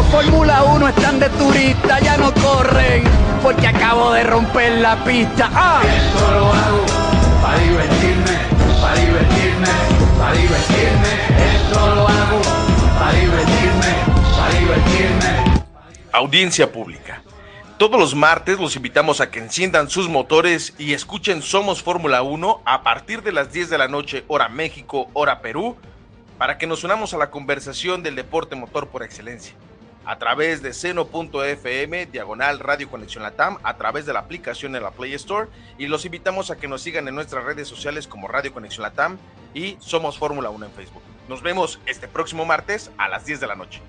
Los Fórmula 1 están de turista, ya no corren, porque acabo de romper la pista. ¡Ah! Esto lo hago para divertirme, para divertirme, para divertirme. Esto lo hago para divertirme, para divertirme. Audiencia pública. Todos los martes los invitamos a que enciendan sus motores y escuchen Somos Fórmula 1 a partir de las 10 de la noche, hora México, hora Perú, para que nos unamos a la conversación del deporte motor por excelencia a través de seno.fm, diagonal Radio Conexión Latam, a través de la aplicación en la Play Store y los invitamos a que nos sigan en nuestras redes sociales como Radio Conexión Latam y Somos Fórmula 1 en Facebook. Nos vemos este próximo martes a las 10 de la noche.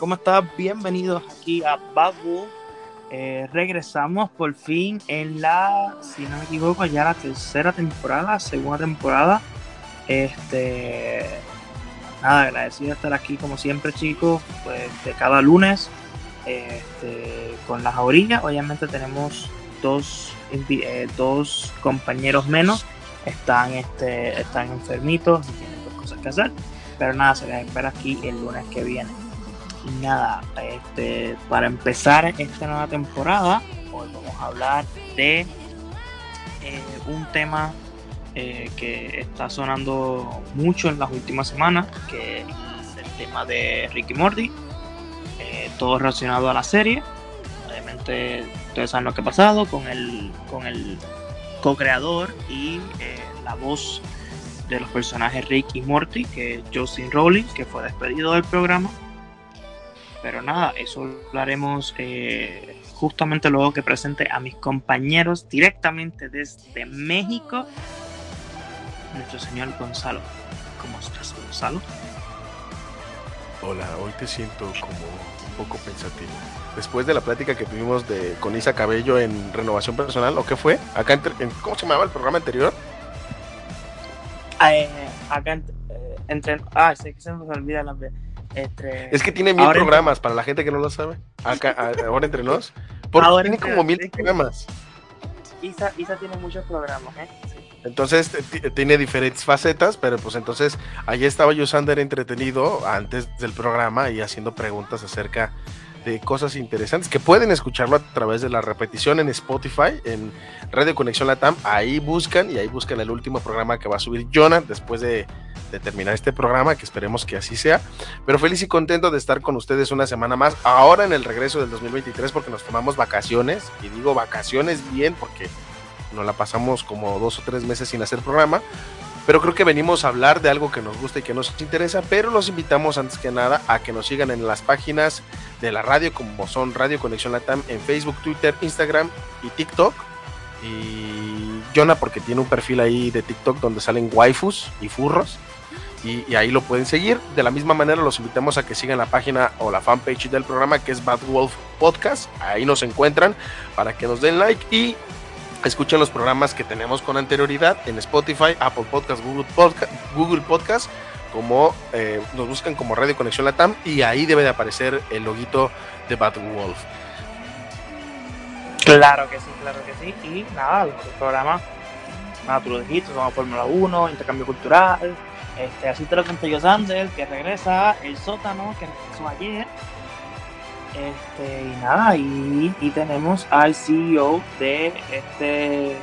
¿Cómo están? Bienvenidos aquí a Wolf. Eh, regresamos por fin en la, si no me equivoco, ya la tercera temporada, segunda temporada. Este, nada, agradecido de estar aquí como siempre, chicos, pues de cada lunes este, con las orillas. Obviamente tenemos dos, eh, dos compañeros menos, están, este, están enfermitos y tienen dos cosas que hacer. Pero nada, se les espera aquí el lunes que viene. Y nada, este, para empezar esta nueva temporada, hoy vamos a hablar de eh, un tema eh, que está sonando mucho en las últimas semanas, que es el tema de Ricky Morty, eh, todo relacionado a la serie. Obviamente, ustedes saben lo que ha pasado con el, con el co-creador y la voz de los personajes Rick y Morty, que es Justin Rowling, que fue despedido del programa. Pero nada, eso lo haremos eh, justamente luego que presente a mis compañeros directamente desde México, nuestro señor Gonzalo. ¿Cómo estás, Gonzalo? Hola, hoy te siento como un poco pensativo. Después de la plática que tuvimos de, con Isa Cabello en Renovación Personal, ¿o qué fue? Acá entre- en, ¿Cómo se llamaba el programa anterior? Eh, acá eh, entre. Ah, sé que se me olvida la. Entre, Es que tiene mil Ahora entre- programas, para la gente que no lo sabe. Acá, ahora entre nos. Porque Ahora tiene como mil programas. Isa, Isa tiene muchos programas, ¿eh? Sí. Entonces tiene diferentes facetas, pero pues entonces allí estaba yo, Sander, entretenido antes del programa y haciendo preguntas acerca de cosas interesantes que pueden escucharlo a través de la repetición en Spotify, en Radio Conexión Latam. Ahí buscan y ahí buscan el último programa que va a subir Jonah después de, de terminar este programa, que esperemos que así sea. Pero feliz y contento de estar con ustedes una semana más, ahora en el regreso del 2023, porque nos tomamos vacaciones, y digo vacaciones bien, porque nos la pasamos como dos o tres meses sin hacer programa, pero creo que venimos a hablar de algo que nos gusta y que nos interesa, pero los invitamos antes que nada a que nos sigan en las páginas de la radio, como son Radio Conexión Latam en Facebook, Twitter, Instagram y TikTok. Y Jonah, porque tiene un perfil ahí de TikTok donde salen waifus y furros. Y, ahí lo pueden seguir. De la misma manera, los invitamos a que sigan la página o la fanpage del programa que es Bad Wolf Podcast. Ahí nos encuentran para que nos den like y escuchen los programas que tenemos con anterioridad en Spotify, Apple Podcast, Google Podcast, Google como eh, nos buscan como Radio Conexión Latam y ahí debe de aparecer el loguito de Bad Wolf. Claro que sí, claro que sí. Y nada, los programas, nada, tú lo dijiste, somos Fórmula 1, Intercambio Cultural. Este, así te lo conté yo, Sander, que regresa el sótano, que regresó ayer. Este, y nada, y, y tenemos al CEO de este,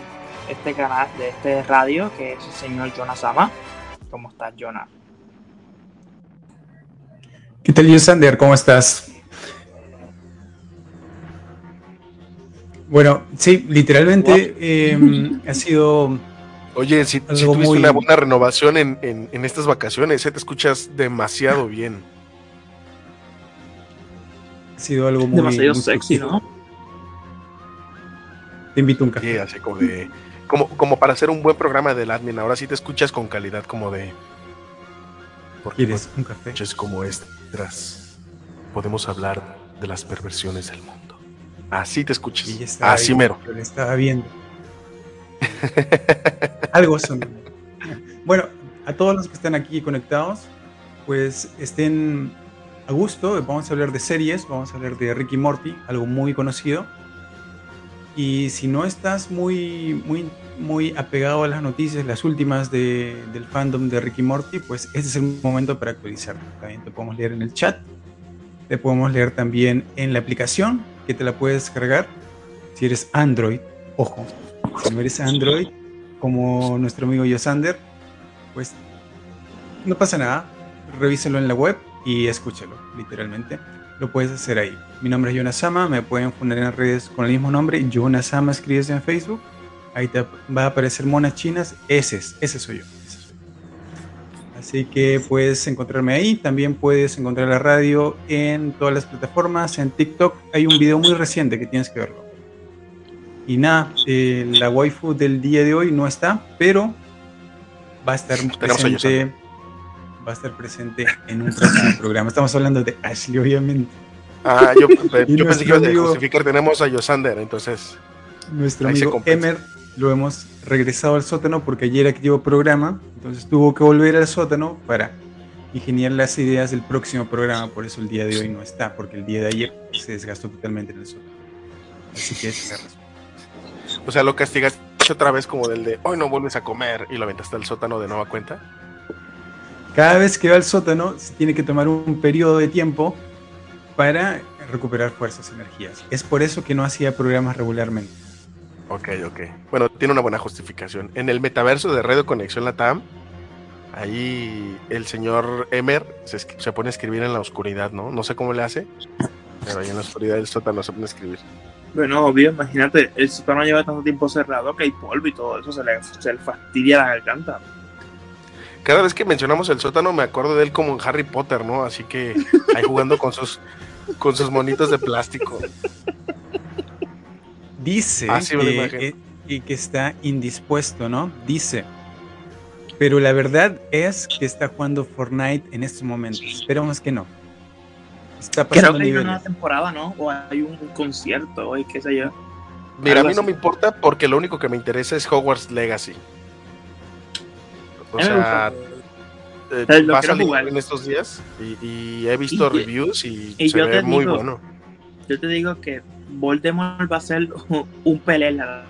este canal, de este radio, que es el señor Jonas Sama. ¿Cómo estás, Jonas? ¿Qué tal, Yusander? ¿Cómo estás? Bueno, sí, literalmente eh, ha sido Oye, si, tuviste muy- una buena renovación en, en- en estas vacaciones, ¿eh? te escuchas demasiado bien. ha sido algo muy Demasiado muy sexy. ¿no? Te invito a un café. Sí, así como de. Como, como para hacer un buen programa del admin. Ahora sí te escuchas con calidad, como de. Porque ¿Quieres un café? como estas podemos hablar de las perversiones del mundo. Así te escuchas. Así ahí, mero. Le estaba viendo. Algo son. Bueno, a todos los que están aquí conectados, pues estén a gusto. Vamos a hablar de series, vamos a hablar de Ricky Morty, algo muy conocido. Y si no estás muy, muy, muy apegado a las noticias, las últimas de- del fandom de Ricky Morty, pues este es el momento para actualizarte. También te podemos leer en el chat, te podemos leer también en la aplicación que te la puedes descargar si eres Android. Ojo, si no eres Android, como nuestro amigo Yosander, pues no pasa nada. Revíselo en la web y escúchalo, literalmente. Lo puedes hacer ahí. Mi nombre es Yonasama, me pueden poner en redes con el mismo nombre. Yonasama escribes en Facebook. Ahí te va a aparecer monas chinas. Ese es, yo. ese soy yo. Así que puedes encontrarme ahí. También puedes encontrar la radio en todas las plataformas. En TikTok hay un video muy reciente que tienes que verlo. Y nada, eh, la waifu del día de hoy no está, pero va a estar presente. Va a estar presente en un próximo programa. Estamos hablando de Ashley, obviamente. Ah, yo, yo pensé que ibas a justificar. Tenemos a Yosander, entonces. Nuestro amigo. Emer lo hemos regresado al sótano porque ayer activó programa, entonces tuvo que volver al sótano para ingeniar las ideas del próximo programa. Por eso el día de hoy no está, porque el día de ayer se desgastó totalmente en el sótano. Así que esa es la razón. O sea, lo castigaste otra vez como del de hoy no vuelves a comer y lo aventaste al sótano de nueva cuenta. Cada vez que va al sótano se tiene que tomar un periodo de tiempo para recuperar fuerzas energías. Es por eso que no hacía programas regularmente. Ok, ok. Bueno, tiene una buena justificación. En el metaverso de Radio Conexión Latam, ahí el señor Emer se, se pone a escribir en la oscuridad, ¿no? No sé cómo le hace, pero ahí en la oscuridad del sótano se pone a escribir. Bueno, obvio, imagínate, el sótano lleva tanto tiempo cerrado que hay polvo y todo eso, se le, se le fastidia la garganta. Cada vez que mencionamos el sótano me acuerdo de él como en Harry Potter, ¿no? Así que ahí jugando con sus con sus monitos de plástico. Dice Ah, sí, que, eh, y que está indispuesto, ¿no? Dice. Pero la verdad es que está jugando Fortnite en estos momentos. Esperamos que no. Está Creo pasando que hay una temporada, ¿no? O hay un, un concierto, o qué sé yo. Mira, a mí no me importa porque lo único que me interesa es Hogwarts Legacy. O sea, eh, va a salir jugar. en estos días y, y he visto Y reviews y, y se yo ve muy digo- bueno. Yo te digo que Voldemort va a ser un pelé en la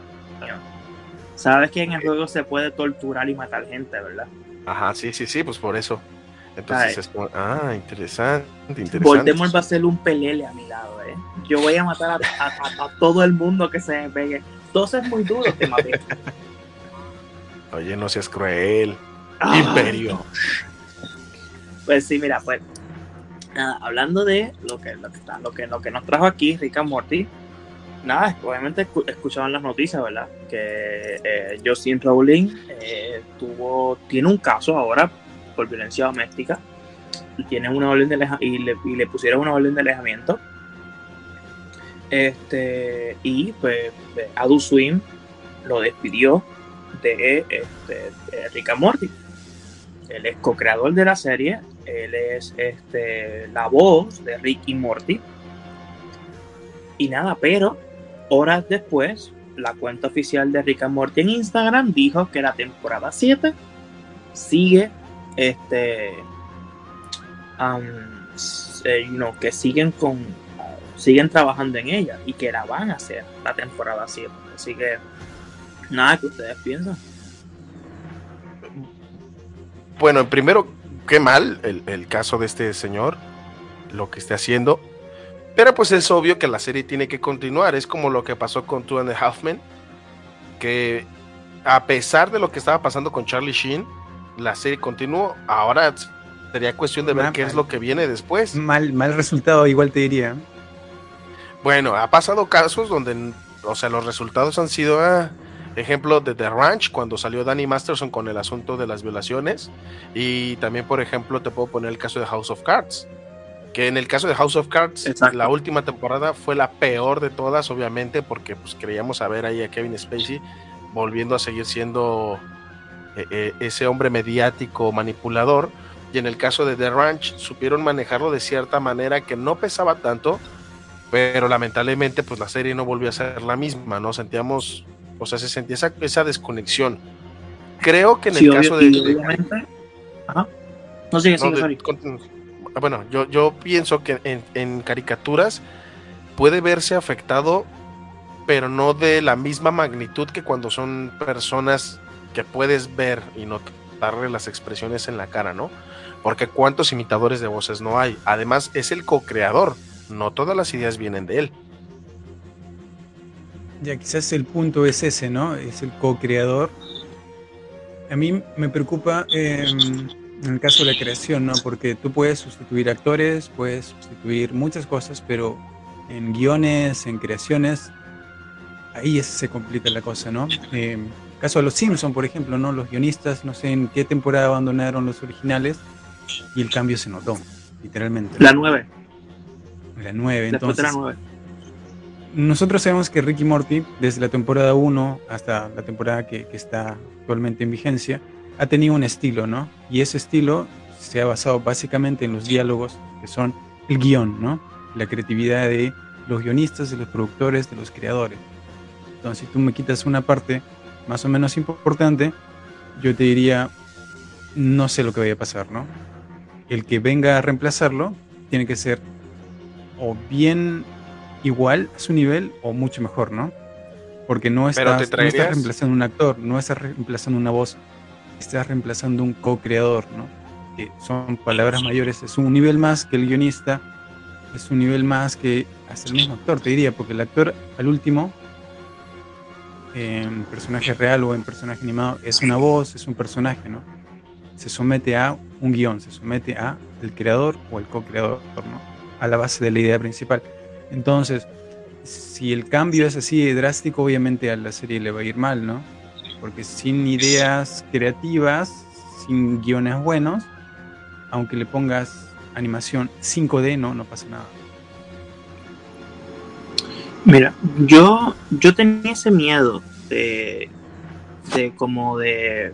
Sabes que en el juego se puede torturar y matar gente, ¿verdad? Ajá, sí, sí, sí, pues por eso. Entonces es como, ah, interesante, interesante. Voldemort va a ser un pelele a mi lado, ¿eh? Yo voy a matar a, a- a- a todo el mundo que se me pegue. Entonces es muy duro maté. Oye, no seas cruel. Ah. Imperio. Pues sí, mira, pues nada, hablando de lo que, lo que, lo que, lo que nos trajo aquí Rick and Morty, nada, obviamente escu- escuchaban las noticias, ¿verdad? Que eh, Justin Rowling eh, tuvo, tiene un caso ahora por violencia doméstica y tiene una orden de y le, y le pusieron una orden de alejamiento. Este, y pues Adult Swim lo despidió de este, Rick and Morty. Él es co-creador de la serie, él es este, la voz de Rick y Morty. Y nada, pero horas después, la cuenta oficial de Rick and Morty en Instagram dijo que la temporada 7 sigue, este, que siguen con, siguen trabajando en ella y que la van a hacer la temporada 7. Así que, nada, que ustedes piensan? Bueno, primero, qué mal el, el caso de este señor, lo que esté haciendo. Pero pues es obvio que la serie tiene que continuar. Es como lo que pasó con Two and a Half que a pesar de lo que estaba pasando con Charlie Sheen, la serie continuó. Ahora sería cuestión de ver Mal, qué es lo que viene después. Mal, mal resultado, igual te diría. Bueno, ha pasado casos donde o sea, los resultados han sido, ah, ejemplo, de The Ranch, cuando salió Danny Masterson con el asunto de las violaciones, y también, por ejemplo, te puedo poner el caso de House of Cards, que en el caso de House of Cards, Exacto. la última temporada fue la peor de todas, obviamente, porque pues creíamos a ver ahí a Kevin Spacey volviendo a seguir siendo eh, eh, ese hombre mediático manipulador. Y en el caso de The Ranch, supieron manejarlo de cierta manera que no pesaba tanto, pero lamentablemente, pues la serie no volvió a ser la misma, ¿no? Sentíamos, o sea, se sentía esa, esa desconexión. Creo que en Sí, el obvio- caso de. de-. Ajá. No sigue, no, sigue, de- sorry. con- bueno, yo, yo pienso que en, en caricaturas puede verse afectado, pero no de la misma magnitud que cuando son personas que puedes ver y notarle las expresiones en la cara, ¿no? Porque cuántos imitadores de voces no hay. Además, es el co-creador. No todas las ideas vienen de él. Ya quizás el punto es ese, ¿no? Es el co-creador. A mí me preocupa eh, en el caso de la creación, ¿no? Porque tú puedes sustituir actores, puedes sustituir muchas cosas, pero en guiones, en creaciones, ahí se complica la cosa, ¿no? Eh, caso de los Simpson, por ejemplo, ¿no? Los guionistas, no sé en qué temporada abandonaron los originales y el cambio se notó, literalmente. La 9. La 9, Después de entonces. la 9. Nosotros sabemos que Ricky Morty, desde la temporada 1 hasta la temporada que, que está actualmente en vigencia, ha tenido un estilo, ¿no? Y ese estilo se ha basado básicamente en los diálogos, que son el guion, ¿no? La creatividad de los guionistas, de los productores, de los creadores. Entonces, si tú me quitas una parte más o menos importante, yo te diría, no sé lo que vaya a pasar, ¿no? El que venga a reemplazarlo tiene que ser o bien igual a su nivel o mucho mejor, ¿no? Porque no estás reemplazando un actor, no estás reemplazando una voz, estás reemplazando un co-creador, ¿no? Que son palabras mayores, es un nivel más que el guionista, es un nivel más que hasta el mismo actor, te diría, porque el actor al último, en personaje real o en personaje animado, es una voz, es un personaje, ¿no? Se somete a un guion, se somete a el creador o el co-creador, ¿no? A la base de la idea principal. Entonces, si el cambio es así drástico, obviamente a la serie le va a ir mal, ¿no? Porque sin ideas creativas, sin guiones buenos, aunque le pongas animación 5D, no, no pasa nada. Mira, yo, yo tenía ese miedo de, de como de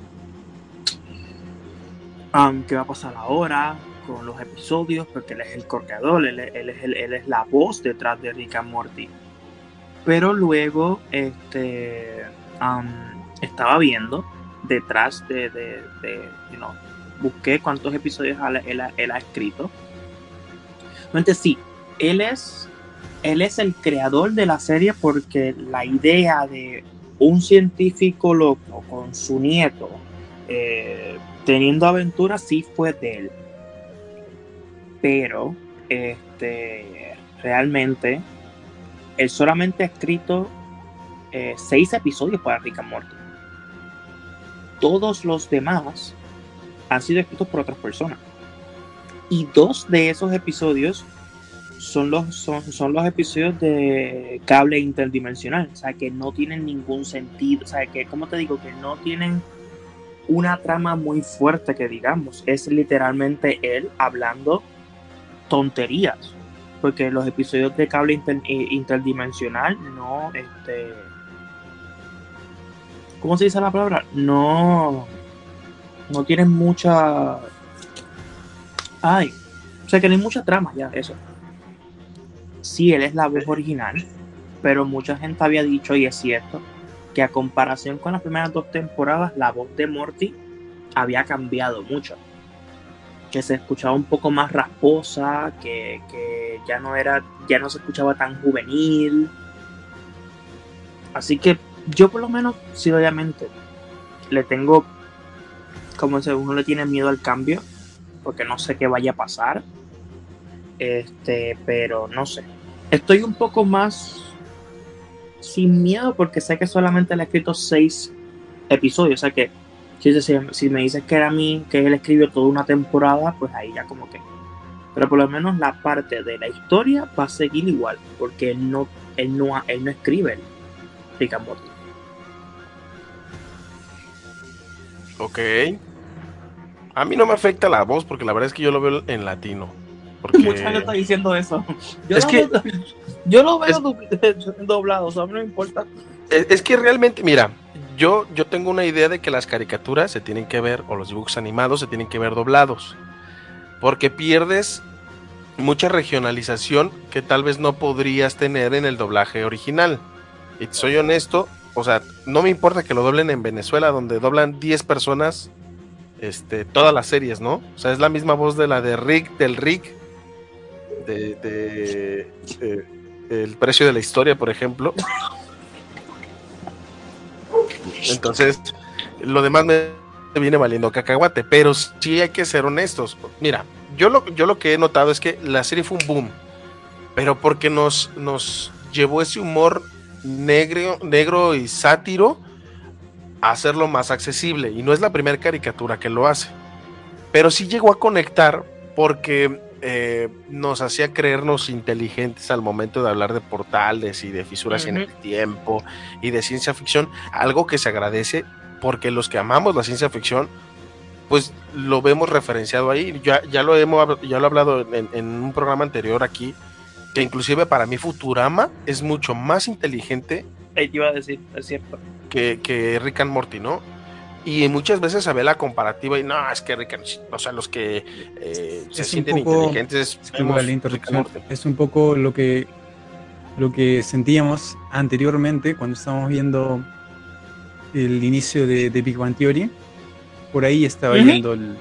um, qué va a pasar ahora con los episodios, porque él es el corcador, él, él es, él es la voz detrás de Rick and Morty. Pero luego este, um, estaba viendo detrás de, de, de, you know, busqué cuántos episodios él, él ha escrito. Realmente sí, él es él es el creador de la serie porque la idea de un científico loco con su nieto eh, teniendo aventuras sí fue de él. Pero este realmente él solamente ha escrito eh, seis episodios para Rick and Morty. Todos los demás han sido escritos por otras personas. Y dos de esos episodios son los, son, son los episodios de cable interdimensional, o sea, que no tienen ningún sentido, o sea, que, como te digo, que no tienen una trama muy fuerte que digamos, es literalmente él hablando tonterías, porque los episodios de cable inter- eh, interdimensional no, este, ¿cómo se dice la palabra? No, no tienen mucha, ay, o sea, que no hay mucha trama ya, eso sí, él es la voz original, pero mucha gente había dicho, y es cierto, que a comparación con las primeras dos temporadas, la voz de Morty había cambiado mucho. Que se escuchaba un poco más rasposa, que, que ya no era, ya no se escuchaba tan juvenil. Así que yo por lo menos, sí, obviamente, le tengo, como se uno le tiene miedo al cambio, porque no sé qué vaya a pasar. Este, pero no sé. Estoy un poco más sin miedo porque sé que solamente le he escrito seis episodios. O sea que si, me dices que era a mí, que él escribió toda una temporada, pues ahí ya como que. Pero por lo menos la parte de la historia va a seguir igual. Porque él no, él no, él no escribe. Rick and Morty. Ok. A mí no me afecta la voz porque la verdad es que yo lo veo en latino. Porque... Mucha gente está diciendo eso. Yo, Es lo, que- veo- yo lo veo es- doblado, o sea, a mí no me importa. Es, es que realmente, mira, yo, yo tengo una idea de que las caricaturas se tienen que ver, o los dibujos animados se tienen que ver doblados. Porque pierdes mucha regionalización que tal vez no podrías tener en el doblaje original. Y soy honesto, o sea, no me importa que lo doblen en Venezuela, donde doblan 10 personas este, todas las series, ¿no? O sea, es la misma voz de la de Rick, del Rick, de- El precio de la historia, por ejemplo. Entonces, lo demás me viene valiendo cacahuate, pero sí hay que ser honestos. Mira, yo lo, yo lo que he notado es que la serie fue un boom, pero porque nos, nos llevó ese humor negro, negro y sátiro a hacerlo más accesible. Y no es la primera caricatura que lo hace, pero sí llegó a conectar porque eh, nos hacía creernos inteligentes al momento de hablar de portales y de fisuras en el tiempo y de ciencia ficción, algo que se agradece porque los que amamos la ciencia ficción, pues lo vemos referenciado ahí. Ya, ya lo hemos ya lo he hablado en, en un programa anterior aquí, que inclusive para mí Futurama es mucho más inteligente Ahí te iba a decir, es cierto. que, que Rick and Morty, ¿no? Y muchas veces se ve la comparativa y no, es que Rick and o sea, los que eh, se Es sienten poco- inteligentes Disculpa vemos Rick and interrupción. Morty. Es un poco lo que, lo que sentíamos anteriormente cuando estábamos viendo el inicio de, de Big Bang Theory. Por ahí estaba yendo el,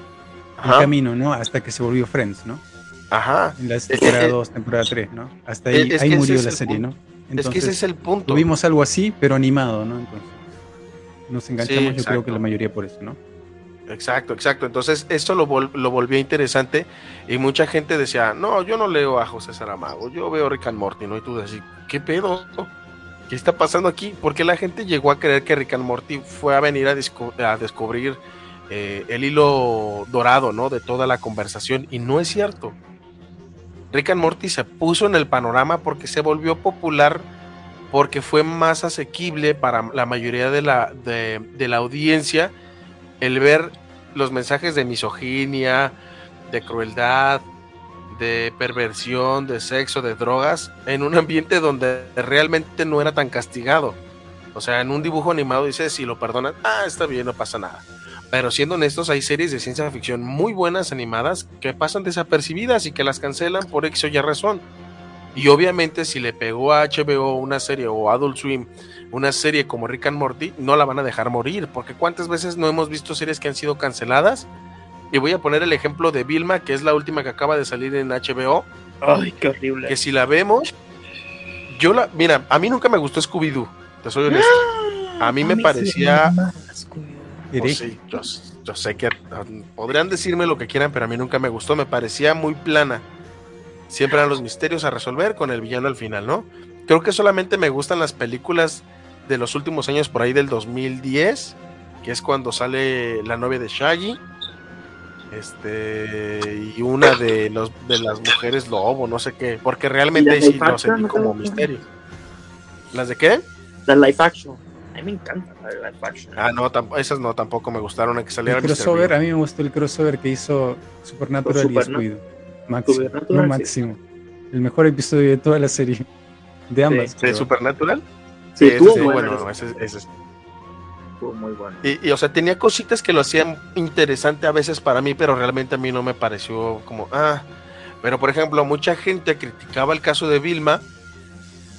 camino, ¿no? Hasta que se volvió Friends, ¿no? ajá. En la temporada eh, 2, temporada 3, ¿no? Hasta ahí, es ahí murió es la serie, punto. ¿no? es que ese es el punto. tuvimos algo así, pero animado, ¿no? Entonces, nos enganchamos, yo creo que la mayoría por eso, ¿no? Exacto, exacto. Entonces, esto lo, vol- lo volvió interesante y mucha gente decía, no, yo no leo a José Saramago, yo veo Rick and Morty, ¿no? Y tú decís, ¿qué pedo? ¿Qué está pasando aquí? Porque la gente llegó a creer que Rick and Morty fue a venir a, disco- a descubrir eh, el hilo dorado, ¿no? De toda la conversación y no es cierto. Rick and Morty se puso en el panorama porque se volvió popular porque fue más asequible para la mayoría de la, de, la audiencia el ver los mensajes de misoginia, de crueldad, de perversión, de sexo, de drogas, en un ambiente donde realmente no era tan castigado. O sea, en un dibujo animado dices, si lo perdonan, ah, está bien, no pasa nada. Pero siendo honestos, hay series de ciencia ficción muy buenas animadas que pasan desapercibidas y que las cancelan por X o Y razón. Y obviamente si le pegó a HBO una serie o Adult Swim una serie como Rick and Morty, no la van a dejar morir, porque cuántas veces no hemos visto series que han sido canceladas. Y voy a poner el ejemplo de Vilma, que es la última que acaba de salir en HBO, Ay, qué horrible. que si la vemos, yo la, mira, a mí nunca me gustó Scooby-Doo, te soy honesto. A mí me parecía, pues Hereje. sí, yo, yo sé que ah, podrían decirme lo que quieran, pero a mí nunca me gustó, me parecía muy plana. Siempre eran los misterios a resolver con el villano al final, ¿no? Creo que solamente me gustan las películas de los últimos años, por ahí del 2010, que es cuando sale la novia de Shaggy, este, y una de, los, de las mujeres lobo, no sé qué, porque realmente ¿Y ahí las sí no te como misterio. ¿Las de qué? La live action. A mí me encanta la live action. Ah, no, esas no, tampoco me gustaron, hay que saliera El crossover, a mí me gustó el crossover que hizo Supernatural y Scooby-Doo. Máximo, sí. máximo. El mejor episodio de toda la serie. De ambas. ¿De creo. Supernatural? Sí, ese estuvo sí, bueno, bueno, ese- ese es- estuvo muy bueno. Y, y, o sea, tenía cositas que lo hacían interesante a veces para mí, pero realmente a mí no me pareció como, ah, pero por ejemplo, mucha gente criticaba el caso de Vilma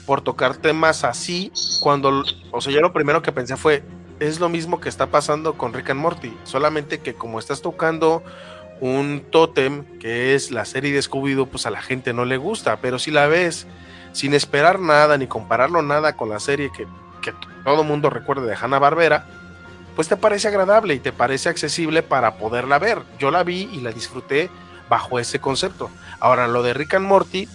por tocar temas así, cuando, o sea, yo lo primero que pensé fue, es lo mismo que está pasando con Rick and Morty, solamente que como estás tocando un tótem que es la serie de Scooby-Doo, pues a la gente no le gusta, pero si la ves sin esperar nada ni compararlo nada con la serie que, que todo mundo recuerda de Hanna Barbera, pues te parece agradable y te parece accesible para poderla ver. Yo la vi y la disfruté bajo ese concepto. Ahora, lo de Rick and Morty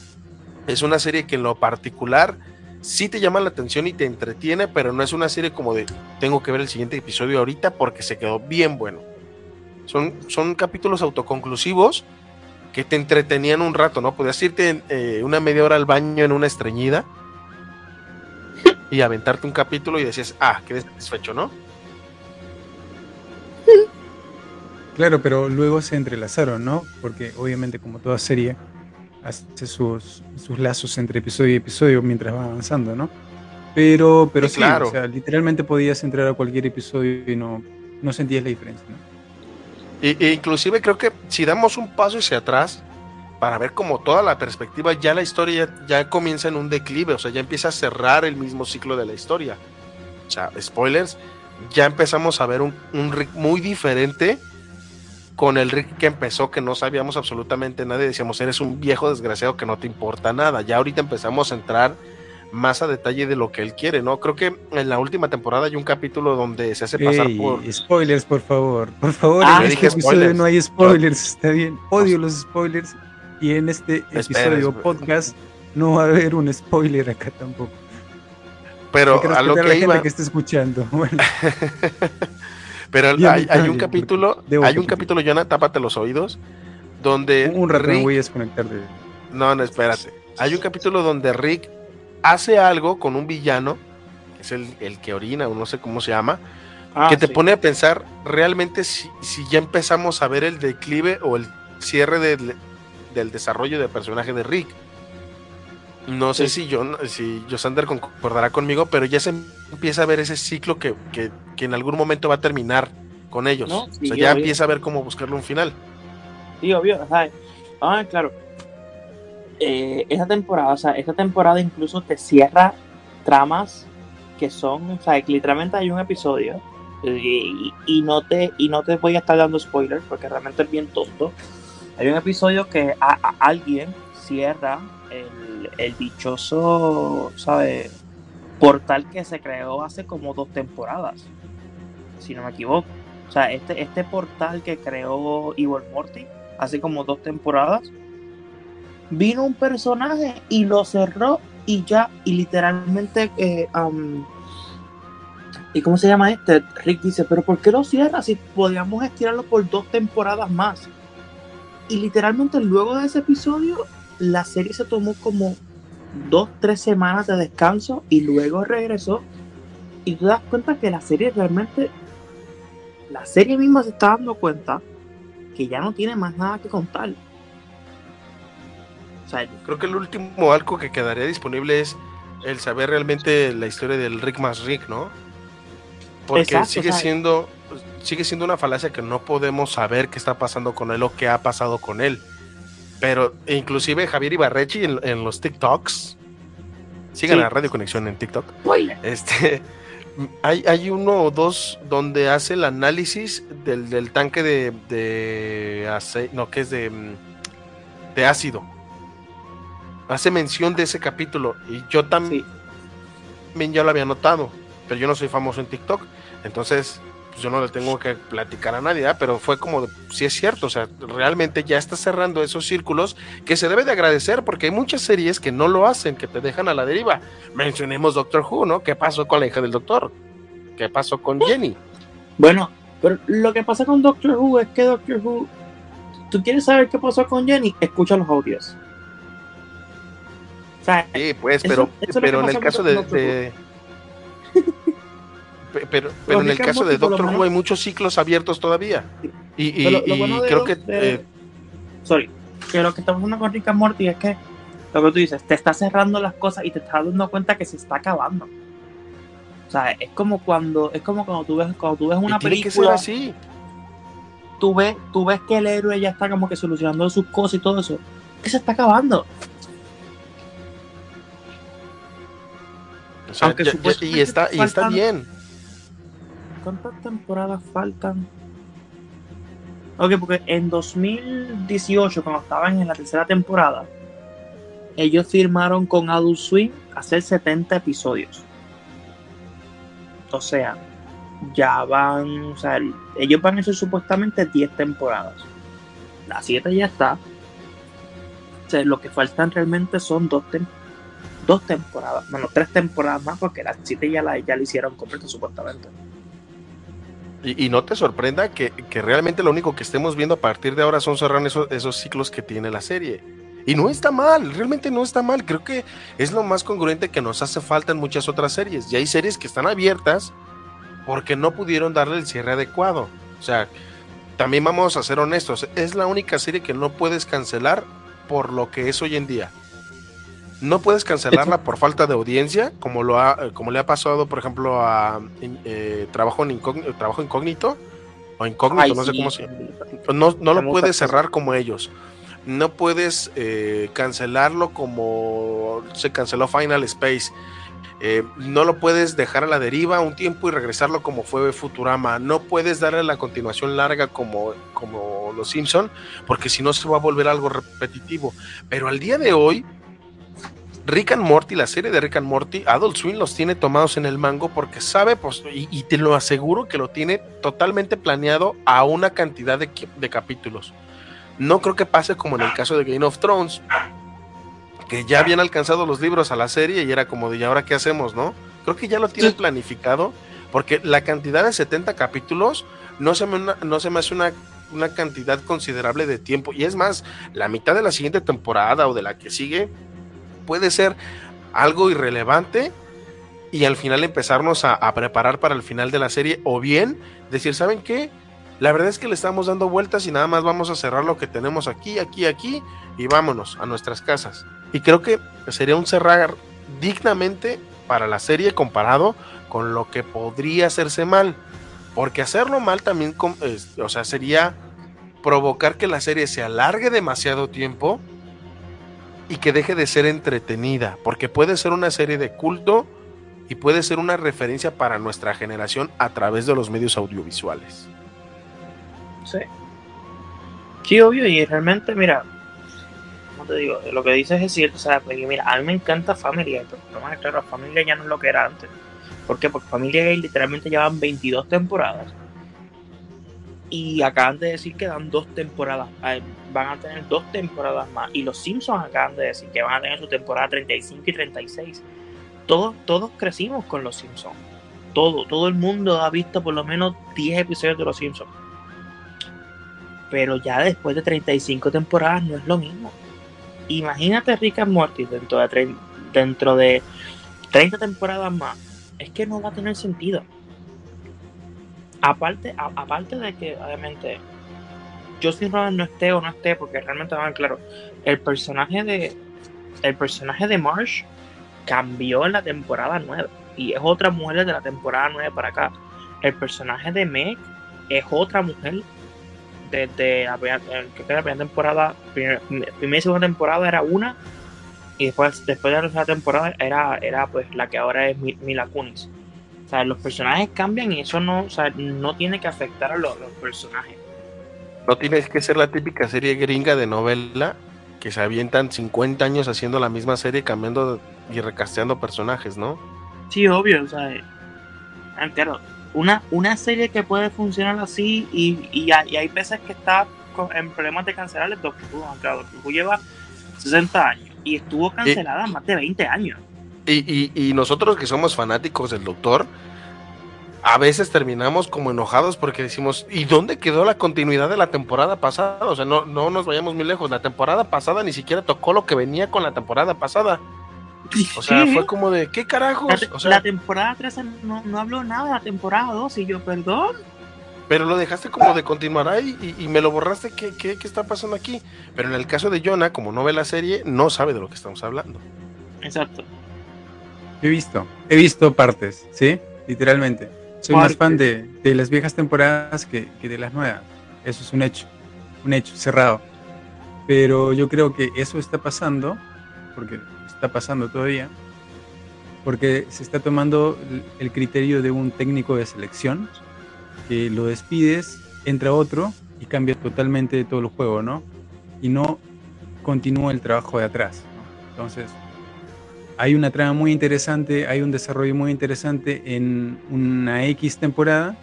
es una serie que en lo particular sí te llama la atención y te entretiene, pero no es una serie como de tengo que ver el siguiente episodio ahorita porque se quedó bien bueno. Son, son capítulos autoconclusivos que te entretenían un rato, ¿no? Podías irte eh, una media hora al baño en una estreñida y aventarte un capítulo y decías, ah, quedé satisfecho, ¿no? Claro, pero luego se entrelazaron, ¿no? Porque obviamente como toda serie hace sus, sus lazos entre episodio y episodio mientras va avanzando, ¿no? Pero, pero Sí, sí, claro. o sea, literalmente podías entrar a cualquier episodio y no, no sentías la diferencia, ¿no? Y, e inclusive creo que si damos un paso hacia atrás para ver como toda la perspectiva, ya la historia ya, comienza en un declive, o sea, ya empieza a cerrar el mismo ciclo de la historia. O sea, spoilers, ya empezamos a ver un, un Rick muy diferente con el Rick que empezó, que no sabíamos absolutamente nada y decíamos, eres un viejo desgraciado que no te importa nada. Ya ahorita empezamos a entrar más a detalle de lo que él quiere, ¿no? Creo que en la última temporada hay un capítulo donde se hace pasar Ey, por... spoilers, por favor. Por favor, Ah, en este spoilers. no hay spoilers, está bien. Odio los spoilers. Y en este episodio podcast no va a haber un spoiler acá tampoco. Pero a lo que la gente iba... que está escuchando. Bueno, Pero hay, un capítulo, debo hay un capítulo, Jonah, tápate los oídos, donde un rato me voy a desconectar de. no, no, espérate, hay un capítulo donde Rick hace algo con un villano, que es el, el que orina, o no sé cómo se llama, Ah, que te sí. pone a pensar realmente si, si ya empezamos a ver el declive o el cierre del, del desarrollo del personaje de Rick. No sé si John, si Josander concordará conmigo, pero ya se empieza a ver ese ciclo que, que- que en algún momento va a terminar con ellos. No, o sea, ya obvio. empieza a ver cómo buscarle un final. Sí, obvio. Ah, claro. Eh, esta temporada, o sea, esta temporada incluso te cierra tramas que son, o sea, que literalmente hay un episodio y, y no te y no te voy a estar dando spoilers porque realmente es bien tonto. Hay un episodio que a- alguien cierra el, el dichoso, ¿sabes? Portal que se creó hace como dos temporadas, si no me equivoco. O sea, este, este portal que creó Evil Morty hace como dos temporadas, vino un personaje y lo cerró y ya, y literalmente, am, ¿y cómo se llama este? Rick dice, pero ¿por qué lo cierra si podíamos estirarlo por dos temporadas más? Y literalmente luego de ese episodio, la serie se tomó como dos, tres semanas de descanso y luego regresó. Y tú das cuenta que la serie realmente, la serie misma se está dando cuenta que ya no tiene más nada que contar. O sea, Creo que el último arco que quedaría disponible es el saber realmente la historia del Rick más Rick, ¿no? Porque Exacto, sigue siendo sigue siendo una falacia que no podemos saber qué está pasando con él o qué ha pasado con él. Pero inclusive Javier Ibarrechi en, en los TikToks, sigan Sí. a Radio Conexión en TikTok, este, hay, hay uno o dos donde hace el análisis del, del tanque de, de ace- no, que es de, de ácido. Hace mención de ese capítulo y yo también Sí. ya lo había notado, pero yo no soy famoso en TikTok, entonces pues yo no le tengo que platicar a nadie, ¿ah? pero fue como, de, sí es cierto, o sea, realmente ya está cerrando esos círculos que se debe de agradecer porque hay muchas series que no lo hacen, que te dejan a la deriva. Mencionemos Doctor Who, ¿no? ¿Qué pasó con la hija del doctor? ¿Qué pasó con Jenny? Bueno, pero lo que pasa con Doctor Who es que Doctor Who, tú quieres saber qué pasó con Jenny, escucha los audios. Sea, Sí, pues, Eso- pero, eso pero en el caso de... Doctor de- Pe- pero, pero en el caso de Doctor Who hay muchos ciclos abiertos todavía. Y, y- Pero lo y bueno de creo que de- eh, sorry, que lo que está pasando con Rick and Morty es que lo que tú dices, te está cerrando las cosas y te estás dando cuenta que se está acabando. O sea, es como cuando, es como cuando tú ves, cuando tú ves una tiene que ser película, así. tú ves, tú ves que el héroe ya está como que solucionando sus cosas y todo eso, que se está acabando. O sea, Aunque ya- ya- y está, y está bien. ¿Cuántas temporadas faltan? Ok, porque en 2018, cuando estaban en la tercera temporada, ellos firmaron con Adult Swim hacer 70 episodios. O sea, ya van, o sea, el- ellos van a hacer supuestamente 10 temporadas. La 7 ya está. O sea, lo que faltan realmente son dos, tem- dos temporadas, bueno, tres temporadas más, porque la 7 ya la, ya la hicieron completa supuestamente. Y, y no te sorprenda que, que realmente lo único que estemos viendo a partir de ahora son cerrar esos, esos ciclos que tiene la serie. Y no está mal, realmente no está mal. Creo que es lo más congruente que nos hace falta en muchas otras series. Y hay series que están abiertas porque no pudieron darle el cierre adecuado. O sea, también vamos a ser honestos, es la única serie que no puedes cancelar por lo que es hoy en día. No puedes cancelarla por falta de audiencia, como lo ha, como le ha pasado, por ejemplo, a eh, trabajo, en incógnito, trabajo incógnito o incógnito, Ay, no sé sí, cómo se. No, no lo puedes cerrar como ellos. No puedes eh, cancelarlo como se canceló Final Space. Eh, no lo puedes dejar a la deriva un tiempo y regresarlo como fue Futurama. No puedes darle la continuación larga como, como Los Simpson, porque si no se va a volver algo repetitivo. Pero al día de hoy, Rick and Morty, la serie de Rick and Morty, Adult Swim los tiene tomados en el mango porque sabe, pues, y, y te lo aseguro que lo tiene totalmente planeado a una cantidad de, de capítulos. No creo que pase como en el caso de Game of Thrones, que ya habían alcanzado los libros a la serie y era como de, ¿y ahora qué hacemos, no? Creo que ya lo tienen Sí. planificado, porque la cantidad de 70 capítulos no se me, una- no se me hace una, una cantidad considerable de tiempo. Y es más, la mitad de la siguiente temporada o de la que sigue puede ser algo irrelevante y al final empezarnos a, preparar para el final de la serie o bien decir, ¿saben qué? La verdad es que le estamos dando vueltas y nada más vamos a cerrar lo que tenemos aquí, aquí, aquí y vámonos a nuestras casas. Y creo que sería un cerrar dignamente para la serie comparado con lo que podría hacerse mal. Porque hacerlo mal también, o sea, sería provocar que la serie se alargue demasiado tiempo y que deje de ser entretenida. Porque puede ser una serie de culto y puede ser una referencia para nuestra generación a través de los medios audiovisuales. Sí. Sí, obvio, y realmente, mira, como te digo, lo que dices es cierto, o sea, porque mira, a mí me encanta Family Guy, pero más claro, Family Guy ya no es lo que era antes. ¿Por qué? Porque Family Guy literalmente llevan 22 temporadas. Y acaban de decir que dan dos temporadas, eh, van a tener dos temporadas más. Y los Simpsons acaban de decir que van a tener su temporada 35 y 36. Todos, todos crecimos con los Simpsons. Todo, todo el mundo ha visto por lo menos 10 episodios de los Simpsons pero ya después de 35 temporadas no es lo mismo. Imagínate Rick and Morty dentro de, dentro de 30 temporadas más. Es que no va a tener sentido. Aparte, aparte de que, obviamente, Justin Roberts no esté o no esté, porque realmente van claro, el personaje de el personaje de Marsh cambió en la temporada 9 y es otra mujer desde la temporada 9 para acá. El personaje de Meg es otra mujer desde la primera, eh, creo que la primera temporada, primer- primera y segunda temporada era una, y después, después de la tercera temporada era, era pues la que ahora es Mi- Mila Kunis. O sea, los personajes cambian y eso no, o sea, no tiene que afectar a los personajes. No tienes que ser la típica serie gringa de novela que se avientan 50 años haciendo la misma serie, cambiando y recasteando personajes, ¿no? Sí, obvio, o sea, eh, claro, una, una serie que puede funcionar así y, y, hay, y hay veces que está con- en problemas de cancelar el Doctor Who, aunque Doctor Who lleva 60 años y estuvo cancelada más de 20 años. Y, y- y nosotros que somos fanáticos del doctor, a veces terminamos como enojados porque decimos, ¿y dónde quedó la continuidad de la temporada pasada? O sea, no, no nos vayamos muy lejos. La temporada pasada ni siquiera tocó lo que venía con la temporada pasada. O sea, fue como de, ¿qué La, carajos? te- O sea, la temporada 13 no, no habló nada de la temporada 2 y yo, perdón. pero lo dejaste como de continuar ahí y, y me lo borraste. ¿Qué, qué, qué está pasando aquí? Pero en el caso de Jonah, como no ve la serie, no sabe de lo que estamos hablando. Exacto. He visto, he visto partes, ¿sí? Literalmente. Soy más Partes. fan de, de las viejas temporadas que, que de las nuevas. Eso es un hecho, un hecho cerrado. Pero yo creo que eso está pasando, porque está pasando todavía, porque se está tomando el- el criterio de un técnico de selección, que lo despides, entra otro y cambia totalmente todo el juego, ¿no? Y no continúa el trabajo de atrás. ¿no? Entonces, hay una trama muy interesante, hay un desarrollo muy interesante en una X temporada.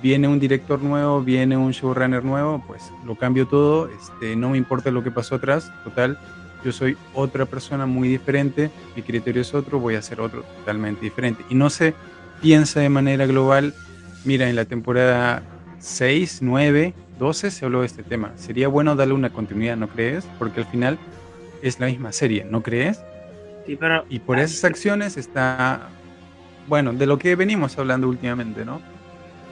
Viene un director nuevo, viene un showrunner nuevo, pues lo cambio todo. Este, no me importa lo que pasó atrás, total. Yo soy otra persona muy diferente, mi criterio es otro, voy a ser otro totalmente diferente. Y no se piensa de manera global. Mira, en la temporada 6, 9, 12 se habló de este tema. Sería bueno darle una continuidad, ¿no crees? Porque al final es la misma serie, ¿no crees? Sí, pero Y por esas acciones está, bueno, de lo que venimos hablando últimamente, ¿no?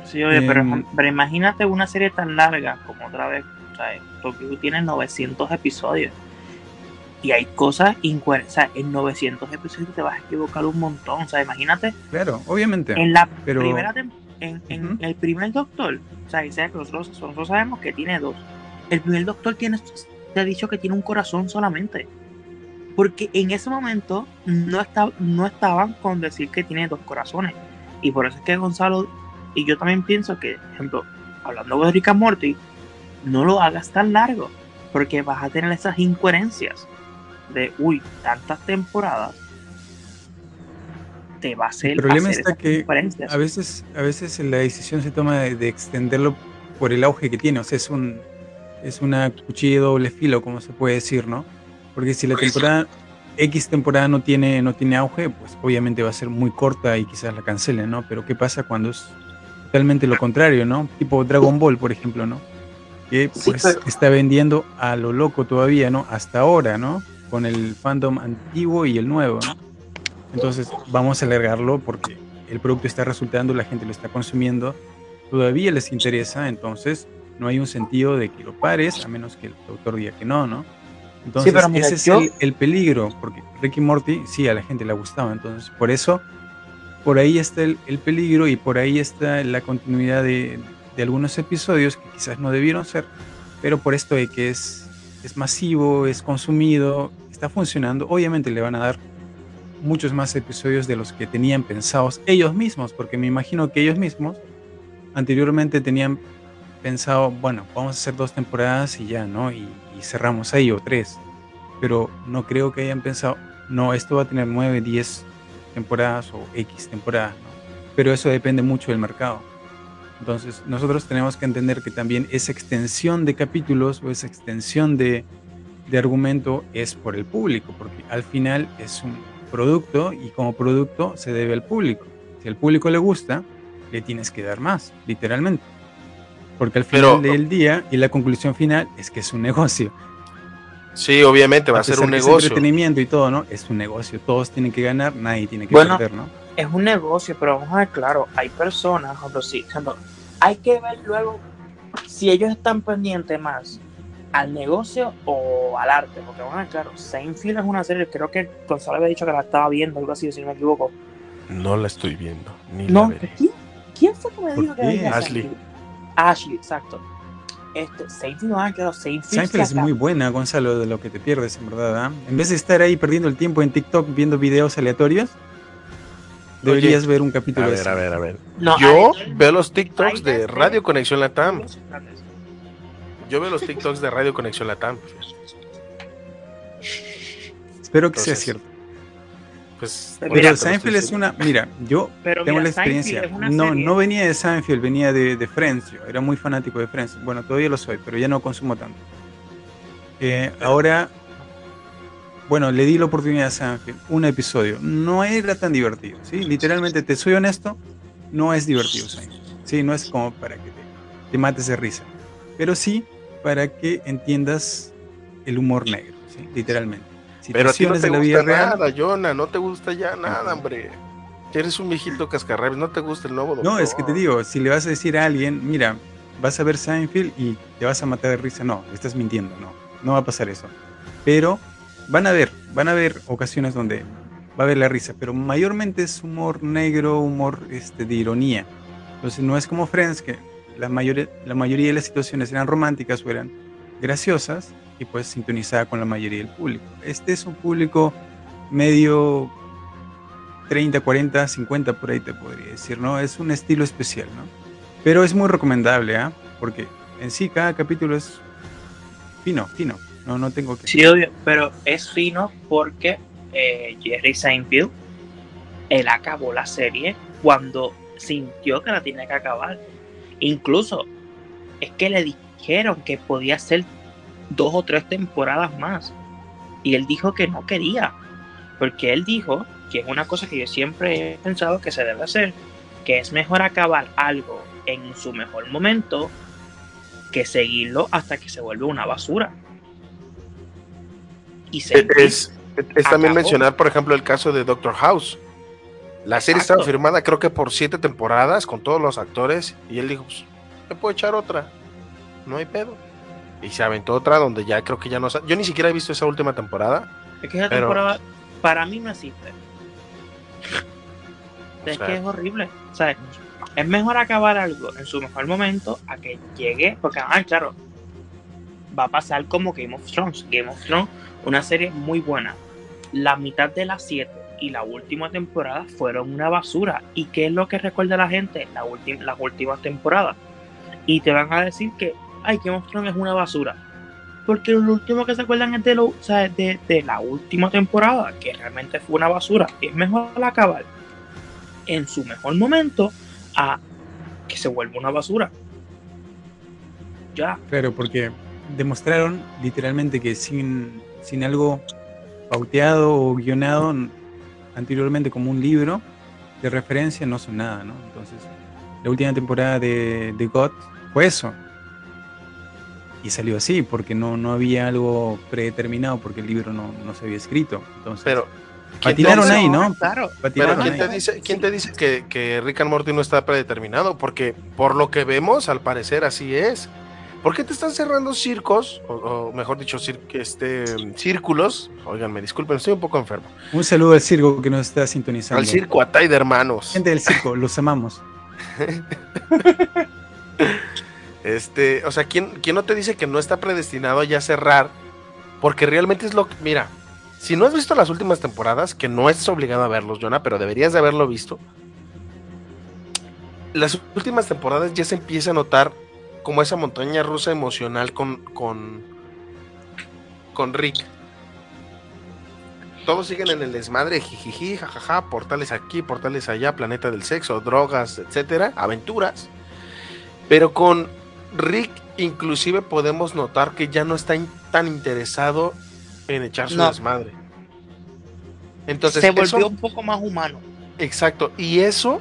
Sí, oye, pero, Em, pero imagínate una serie tan larga como otra vez, o sea, Tokyo tiene 900 episodios y hay cosas incoherentes, o sea, en 900 episodios te vas a equivocar un montón, o sea, imagínate Claro, obviamente. en la pero- primera en, el primer doctor, o sea, que sea que nosotros, nosotros sabemos que tiene dos. El primer doctor tiene, te ha dicho que tiene un corazón solamente. Porque en ese momento no, está, no estaban con decir que tiene dos corazones. Y por eso es que Gonzalo, y yo también pienso que, por ejemplo, hablando de Rick and Morty, no lo hagas tan largo. Porque vas a tener esas incoherencias de, uy, tantas temporadas. Te va a hacer. El problema hacer está que. A veces, a veces la decisión se toma de, de extenderlo por el auge que tiene. O sea, es un es una cuchilla de doble filo, como se puede decir, ¿no? Porque si la temporada X temporada no tiene no tiene auge, pues obviamente va a ser muy corta y quizás la cancelen, ¿no? Pero qué pasa cuando es totalmente lo contrario, ¿no? Tipo Dragon Ball, por ejemplo, ¿no? Que Sí, pues pero- está vendiendo a lo loco todavía, ¿no? Hasta ahora, ¿no? Con el fandom antiguo y el nuevo, ¿no? Entonces vamos a alargarlo porque el producto está resultando, la gente lo está consumiendo, todavía les interesa, entonces no hay un sentido de que lo pares, a menos que el autor diga que no, ¿no? Entonces pero mira, ese es yo- el, el peligro, porque Ricky Morty sí a la gente le gustaba, entonces por eso, por ahí está el, el peligro y por ahí está la continuidad de, de algunos episodios que quizás no debieron ser, pero por esto de que es, es masivo, es consumido, está funcionando, obviamente le van a dar muchos más episodios de los que tenían pensados ellos mismos, porque me imagino que ellos mismos anteriormente tenían pensado, bueno, vamos a hacer dos temporadas y ya, ¿no? Y, y cerramos ahí o tres. Pero no creo que hayan pensado, no, esto va a tener nueve, diez temporadas o X temporadas. Pero eso depende mucho del mercado. Entonces, nosotros tenemos que entender que también esa extensión de capítulos o esa extensión de, de argumento es por el público, porque al final es un producto y como producto se debe al público. Si al público le gusta, le tienes que dar más, literalmente. Porque al final Pero- del día y la conclusión final es que es un negocio. Sí, obviamente va a ser un negocio. entretenimiento y todo, ¿no? Es un negocio. Todos tienen que ganar, nadie tiene que Bueno, perder, ¿no? es un negocio, pero vamos a ver claro, hay personas, por ejemplo, sí, ejemplo, hay que ver luego si ellos están pendientes más al negocio o al arte, porque vamos a ver claro, Seinfeld es una serie, creo que Gonzalo había dicho que la estaba viendo, algo así, si no me equivoco. No la estoy viendo, ni la No, veré. ¿quién, quién fue que me ¿Por dijo que Ashley. Seinfeld? Ashley, exacto. Este, Seinfeld, no, claro, Seinfeld, Seinfeld se es muy buena, Gonzalo, de lo que te pierdes, en verdad. ¿ah? En vez de estar ahí perdiendo el tiempo en TikTok viendo videos aleatorios, deberías ver un capítulo A de ver, a ver, a ver. No, Yo hay- veo los hay TikToks de Radio Conexión Latam. Yo veo los TikToks de Radio Conexión Latam. Espero que sea cierto. Pues, Pero mira, Seinfeld es una. Mira, yo Pero tengo mira, la experiencia. No, serie- no venía de Seinfeld, venía de, de Friends. Yo era muy fanático de Friends. Bueno, todavía lo soy, pero ya no consumo tanto. Eh, ahora, bueno, le di la oportunidad a Seinfeld, un episodio. No era tan divertido, ¿sí? Literalmente, te soy honesto, no es divertido Seinfeld. Sí, no es como para que te, te mates de risa. Pero sí para que entiendas el humor negro, ¿sí? Literalmente. Pero a ti no te gusta nada, Jonah, no te gusta ya nada, hombre. Eres un viejito cascarrabias, no te gusta el nuevo No, es que te doctor. digo, si le vas a decir a alguien, mira, vas a ver Seinfeld y te vas a matar de risa, no, estás mintiendo, no, no va a pasar eso. Pero van a ver, van a haber ocasiones donde va a haber la risa, pero mayormente es humor negro, humor este, de ironía. Entonces no es como Friends, que la mayoría, la mayoría de las situaciones eran románticas o eran graciosas pues sintonizada con la mayoría del público. Este es un público medio 30, 40, 50 por ahí te podría decir, ¿no? Es un estilo especial, ¿no? Pero es muy recomendable, ¿ah? Porque en sí cada capítulo es fino, fino. No, no tengo que... Sí, obvio, pero es fino porque eh, Jerry Seinfeld, él acabó la serie cuando sintió que la tenía que acabar. Incluso es que le dijeron que podía ser dos o tres temporadas más. Y él dijo que no quería. Porque él dijo, que es una cosa que yo siempre he pensado que se debe hacer, que es mejor acabar algo en su mejor momento que seguirlo hasta que se vuelve una basura. y sentir. Es, es también mencionar, por ejemplo, el caso de Doctor House. La serie Exacto. estaba firmada, creo que por siete temporadas con todos los actores. Y él dijo: pues, Me puedo echar otra. No hay pedo. Y se aventó otra donde ya creo que ya no. Yo ni siquiera he visto esa última temporada. Es que esa Pero- temporada para mí no existe. O es que es horrible. O sea, es mejor acabar algo en su mejor momento a que llegue, porque, ah, claro, va a pasar como Game of Thrones. Game of Thrones, una serie muy buena. La mitad de las 7 y la última temporada fueron una basura. ¿Y qué es lo que recuerda la gente? La las últimas temporadas. Y te van a decir que, ay, Game of Thrones es una basura. Porque lo último que se acuerdan es de, lo, o sea, de, de la última temporada, que realmente fue una basura. Es mejor acabar en su mejor momento a que se vuelva una basura. Ya. Claro, porque demostraron literalmente que sin, sin algo pauteado o guionado anteriormente como un libro de referencia no son nada, ¿no? Entonces, la última temporada de, de God fue eso. Y salió así, porque no, no había algo predeterminado, porque el libro no, no se había escrito. Entonces, Pero. ¿quién te patinaron dice- ahí, ¿no? Claro. Pero Patinaron ¿quién ahí. te dice, quién te dice que, que Rick and Morty no está predeterminado? Porque por lo que vemos, al parecer así es. ¿Por qué te están cerrando circos? O, o mejor dicho, cir- este, círculos. Oigan, me disculpen, estoy un poco enfermo. Un saludo al circo que nos está sintonizando. Al circo Atay de hermanos. Gente del circo, los amamos. Este, o sea, ¿quién, ¿quién no te dice que no está predestinado a ya cerrar? Porque realmente es lo que. Mira, si no has visto las últimas temporadas, que no estás obligado a verlos, Jonah, pero deberías de haberlo visto. Las últimas temporadas ya se empieza a notar como esa montaña rusa emocional con. con. con Rick. Todos siguen en el desmadre, jijiji, jajaja, portales aquí, portales allá, planeta del sexo, drogas, etcétera, aventuras. Pero con Rick, inclusive podemos notar que ya no está in- tan interesado en echar su No. desmadre. Entonces, se eso- volvió un poco más humano. exacto. Y eso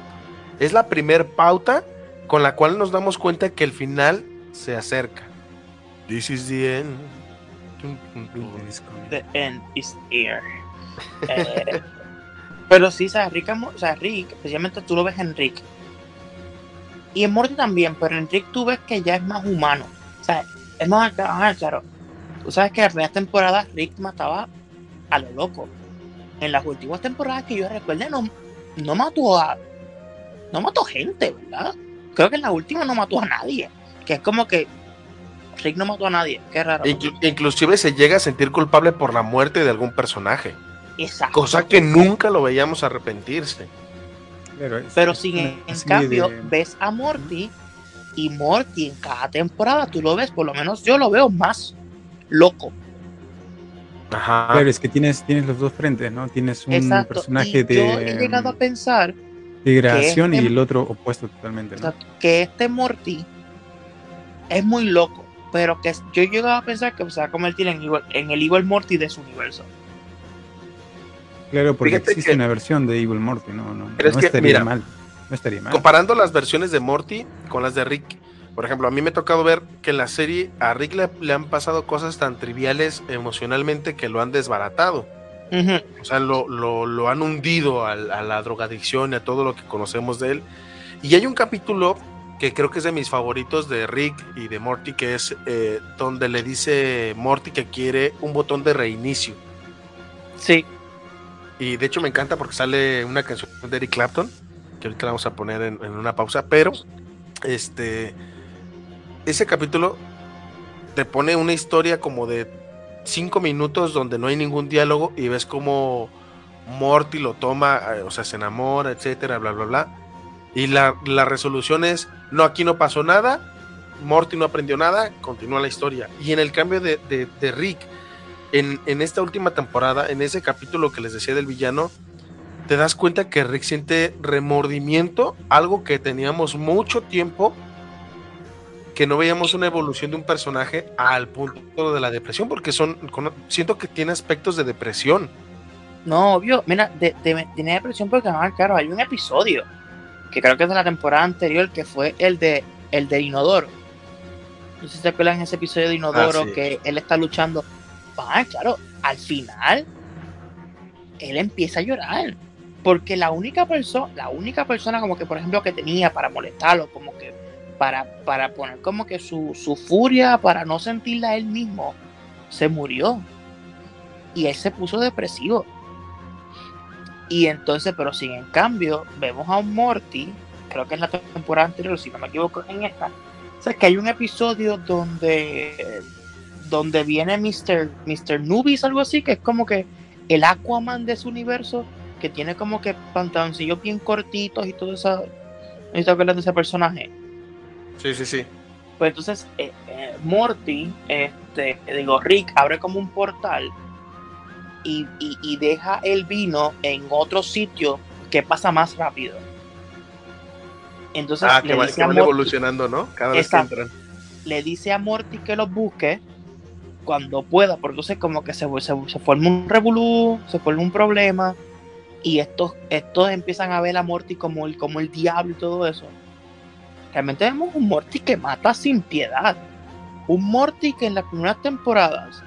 es la primer pauta con la cual nos damos cuenta que el final se acerca. This is the end. The end is here. Eh, pero sí, o sea, Rick, o sea, Rick, especialmente tú lo ves en Rick. Y en Morty también, pero en Rick tú ves que ya es más humano. O sea, es más, ah, claro. Tú sabes que en las primeras temporadas Rick mataba a lo loco. En las últimas temporadas que yo recuerde, no, no mató a. No mató gente, ¿verdad? Creo que en la última no mató a nadie. Que es como que Rick no mató a nadie. Qué raro. Inclu- inclusive se llega a sentir culpable por la muerte de algún personaje. Exacto. Cosa que nunca lo veíamos arrepentirse. Claro, es- Pero sin en cambio, de- ves a Morty y Morty en cada temporada tú lo ves, por lo menos yo lo veo más loco. Ajá. Claro, es que tienes, tienes los dos frentes, ¿no? Tienes un Exacto. personaje y de, yo he llegado a pensar de grabación que y este- el otro opuesto totalmente, ¿no? que este Morty es muy loco, pero que yo he llegado a pensar que se va a convertir en el Evil Morty de su universo. Claro, porque Fíjate existe que- una versión de Evil Morty, no, no, Pero es no que, estaría mira, mal. No estaría mal. Comparando las versiones de Morty con las de Rick, por ejemplo, a mí me ha tocado ver que en la serie a Rick le, le han pasado cosas tan triviales emocionalmente que lo han desbaratado. O sea, lo, lo- lo han hundido a, la drogadicción y a todo lo que conocemos de él. Y hay un capítulo que creo que es de mis favoritos de Rick y de Morty, que es eh, donde le dice Morty que quiere un botón de reinicio. Sí, Y de hecho me encanta porque sale una canción de Eric Clapton, que ahorita la vamos a poner en, una pausa, pero este ese capítulo te pone una historia como de cinco minutos donde no hay ningún diálogo y ves como Morty lo toma, eh, o sea, se enamora, etcétera, bla, bla, bla. Y la, la resolución es, no, aquí no pasó nada, Morty no aprendió nada, continúa la historia. Y en el cambio de- de Rick, en, en esta última temporada, en ese capítulo que les decía del villano, te das cuenta que Rick siente remordimiento, algo que teníamos mucho tiempo que no veíamos una evolución de un personaje al punto de la depresión, porque son, con- siento que tiene aspectos de depresión. no, obvio. Mira, de, de- tiene depresión porque, ah, claro, hay un episodio que creo que es de la temporada anterior que fue el de el de Inodoro. No sé si se acuerdan ese episodio de Inodoro Ah, sí. que él está luchando. Ah, claro, al final, él empieza a llorar. Porque la única persona, la única persona como que, por ejemplo, que tenía para molestarlo, como que para, para poner como que su, su furia, para no sentirla él mismo, se murió. Y él se puso depresivo. Y entonces, pero sin en cambio, vemos a un Morty, creo que es la temporada anterior, si no me equivoco, en esta. O que hay un episodio donde donde viene Mr. Mr. Nubis, algo así, que es como que el Aquaman de su universo, que tiene como que pantaloncillos bien cortitos y todo eso. ¿No te acuerdas de ese personaje? Sí, sí, sí. Pues entonces, eh, eh, Morty, este, digo, Rick abre como un portal y, y- y deja el vino en otro sitio que pasa más rápido. Entonces Ah, le que, va- dice que a van Morty- evolucionando, ¿no? Cada vez que entran. le dice a Morty que los busque cuando pueda, porque entonces como que se, forma un revolú, se forma un problema, y estos, estos empiezan a ver a Morty como el, como el diablo y todo eso. Realmente vemos un Morty que mata sin piedad. Un Morty que en las primeras temporadas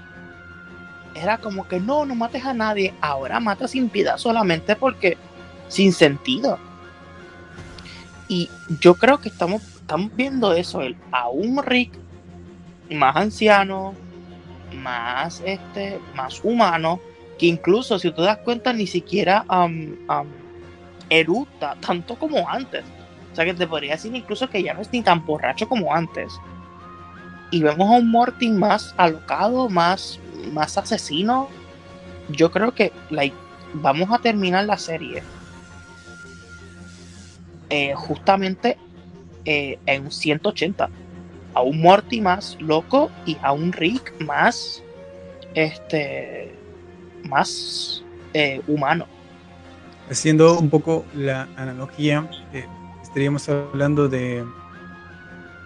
era como que no, no mates a nadie, ahora mata sin piedad solamente porque sin sentido. Y yo creo que estamos, estamos viendo eso, el, a un Rick más anciano, más este, más humano, que incluso si tú te das cuenta ni siquiera am, eructa tanto como antes. O sea que te podría decir incluso que ya no es ni tan borracho como antes. Y vemos a un Morty más alocado, más, más asesino. Yo creo que like, vamos a terminar la serie eh, justamente eh, en un 180 a un Morty más loco y a un Rick más este más eh, humano Haciendo un poco la analogía, eh, estaríamos hablando de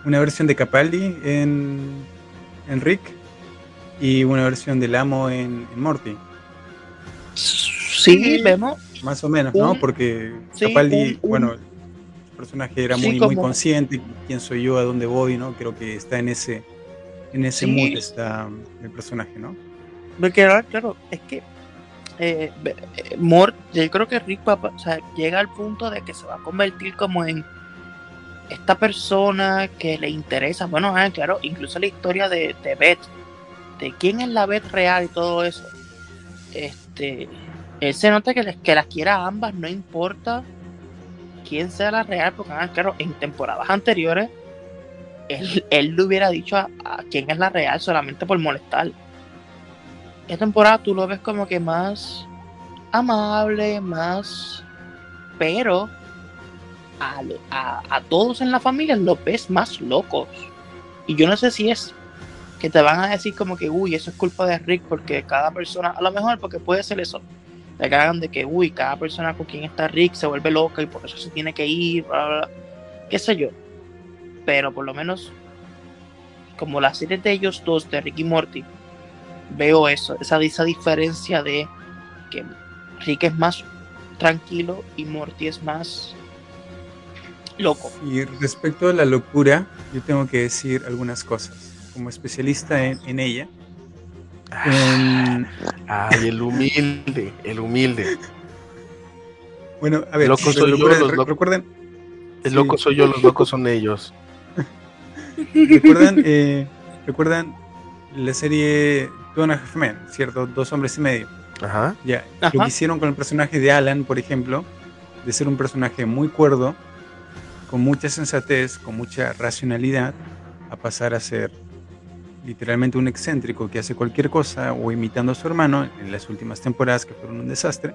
una versión de Capaldi en, en Rick y una versión del amo en, en Morty. sí vemos Más o menos, ¿no? Porque sí, Capaldi, un- un- bueno, personaje era Sí, muy, muy consciente, quién soy yo, a dónde voy, ¿no? Creo que está en ese, en ese Sí. mood está el personaje, ¿no? porque ahora, claro es que eh, eh, Mort yo creo que Rick va, a- o sea, llega al punto de que se va a convertir como en esta persona que le interesa bueno ah, claro incluso la historia de, de Beth de quién es la Beth real y todo eso este él se nota que, les, que las quiera a ambas no importa quién sea la real porque ah, claro en temporadas anteriores él, él le hubiera dicho a, quién es la real solamente por molestar esta temporada tú lo ves como que más amable, más. Pero a, a, a todos en la familia los ves más locos. Y yo no sé si es que te van a decir como que, uy, eso es culpa de Rick, porque cada persona, a lo mejor porque puede ser eso, te cagan de que, uy, cada persona con quien está Rick se vuelve loca y por eso se tiene que ir, bla, bla, bla. qué sé yo. Pero por lo menos, como la serie de ellos dos, de Rick y Morty, veo eso, esa, esa diferencia de que Rick es más tranquilo y Morty es más loco. Y respecto a la locura, yo tengo que decir algunas cosas. Como especialista en, en ella, en- Ay, el humilde, el humilde. bueno, a ver, Loco soy yo, los locos. recuerden, El Sí. loco soy yo, los locos son ellos. recuerdan, eh, recuerdan la serie Two and a Half Men, ¿cierto? Dos hombres y medio. Ajá. Ya, Ajá. lo que hicieron con el personaje de Alan, por ejemplo, de ser un personaje muy cuerdo, con mucha sensatez, con mucha racionalidad, a pasar a ser literalmente un excéntrico que hace cualquier cosa o imitando a su hermano en las últimas temporadas que fueron un desastre.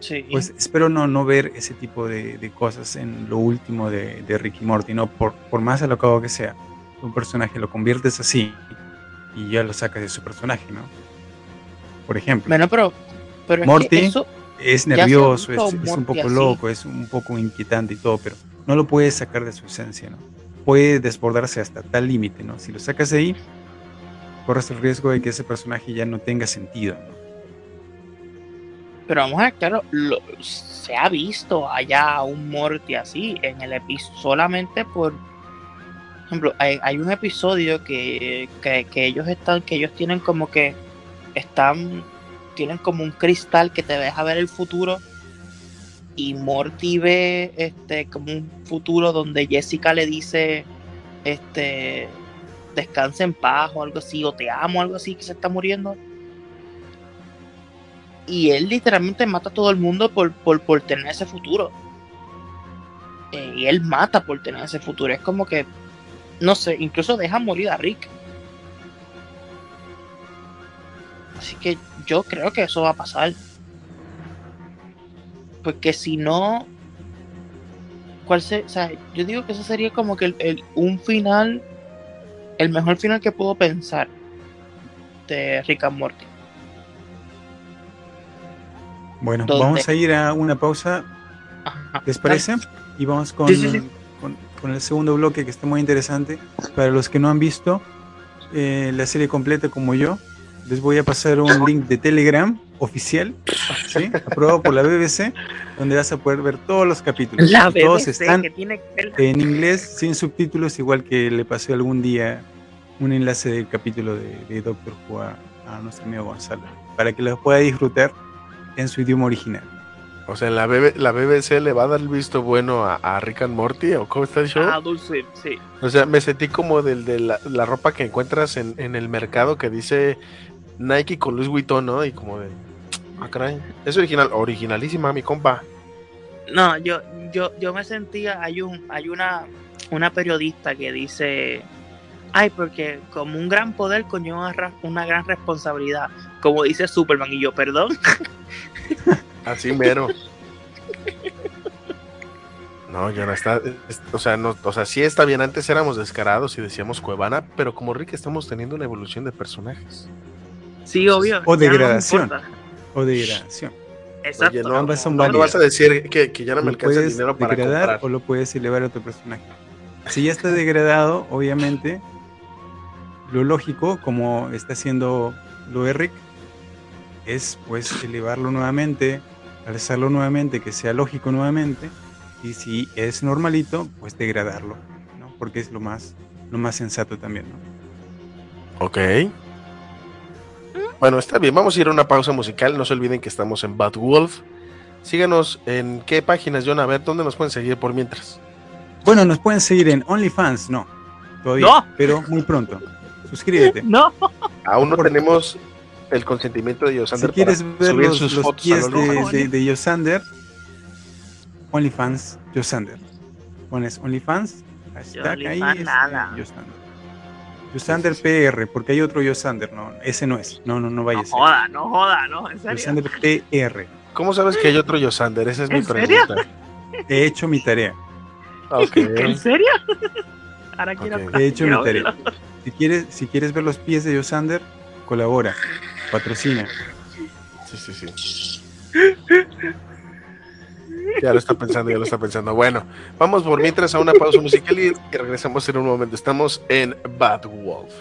Sí. Pues espero no, no ver ese tipo de, de cosas en lo último de, de Ricky Morty, ¿no? Por, por más alocado que sea, un personaje lo conviertes así y ya lo sacas de su personaje, ¿no? Por ejemplo. bueno, pero, pero es Morty. que eso, es nervioso, es, es un poco así. loco, es un poco inquietante y todo, pero no lo puedes sacar de su esencia, ¿no? Puede desbordarse hasta tal límite, ¿no? Si lo sacas de ahí, corres el riesgo de que ese personaje ya no tenga sentido, pero vamos a ver, claro, se ha visto allá un Morty así en el episodio solamente por por ejemplo, hay, hay un episodio que, que, que ellos están, que ellos tienen como que están tienen como un cristal que te deja ver el futuro y Morty ve este como un futuro donde Jessica le dice este descansa en paz o algo así o te amo algo así que se está muriendo y él literalmente mata a todo el mundo por, por, por tener ese futuro Eh, y él mata por tener ese futuro es como que no sé incluso deja morir a Rick Así que yo creo que eso va a pasar. Porque si no. ¿Cuál se, o sea, yo digo que eso sería como que el- un final. El mejor final que puedo pensar. De Rick and Morty. Bueno, ¿Dónde? vamos a ir a una pausa, Ajá. ¿les parece? Y vamos con, Sí, sí, sí. con, con el segundo bloque que está muy interesante. Para los que no han visto eh, la serie completa como yo, les voy a pasar un link de Telegram oficial, ¿sí? aprobado por la BBC, donde vas a poder ver todos los capítulos. La todos BBC están que tiene que- en inglés sin subtítulos, igual que le pasé algún día un enlace del capítulo de, de Doctor Who a, a nuestro amigo Gonzalo, para que lo pueda disfrutar en su idioma original. O sea, la, BB la BBC le va a dar el visto bueno a, a Rick and Morty, ¿o cómo está el show? Ah, Dulce, sí. O sea, me sentí como del de la, la ropa que encuentras en, en el mercado que dice Nike con Luis Vuitton, ¿no? Y como de, ah, caray, es original, originalísima, mi compa. No, yo, yo, yo me sentía, hay un, hay una, una periodista que dice, ay, porque como un gran poder conlleva una, ra- una gran responsabilidad, como dice Superman, y yo, perdón, Así mero. No, ya no está, es- o sea, no, o sea, sí está bien, antes éramos descarados y decíamos Cuevana, pero como Rick estamos teniendo una evolución de personajes. sí, obvio. O no degradación. O degradación. Exacto. Oye, no, ambas son No válidas. vas a decir que, que ya no me alcanza el puedes dinero para degradar comprar. o lo puedes elevar a otro personaje. Si ya está degradado, obviamente, lo lógico, como está haciendo lo de Rick, es pues elevarlo nuevamente, alzarlo nuevamente, que sea lógico nuevamente, y si es normalito, pues degradarlo, ¿no? Porque es lo más, lo más sensato también, ¿no? Ok. Bueno, está bien. Vamos a ir a una pausa musical. No se olviden que estamos en Bad Wolf. Síganos en qué páginas, John. A ver, ¿dónde nos pueden seguir por mientras? Bueno, nos pueden seguir en OnlyFans, no, todavía, No. pero muy pronto. Suscríbete. No, Aún no tenemos el consentimiento de Yosander Si quieres para ver los, sus los fotos pies de, de, de Yosander, OnlyFans Yosander. Pones OnlyFans, hashtag ahí OnlyFans es nada. Yosander. Yosander PR, porque hay otro Yosander, no, ese no es. No, no, no vaya no a ser. joda, no joda, no, en serio. Yosander PR. ¿Cómo sabes que hay otro Yosander? Esa es mi pregunta. He hecho mi tarea. Ok. ¿En serio? Ahora quiero Ok. He hecho mi tarea. Si quieres, si quieres ver los pies de Yosander, colabora, patrocina. Sí, sí, sí. Ya lo está pensando, ya lo está pensando. Bueno, vamos por mientras a una pausa musical y regresamos en un momento. Estamos en Bad Wolf.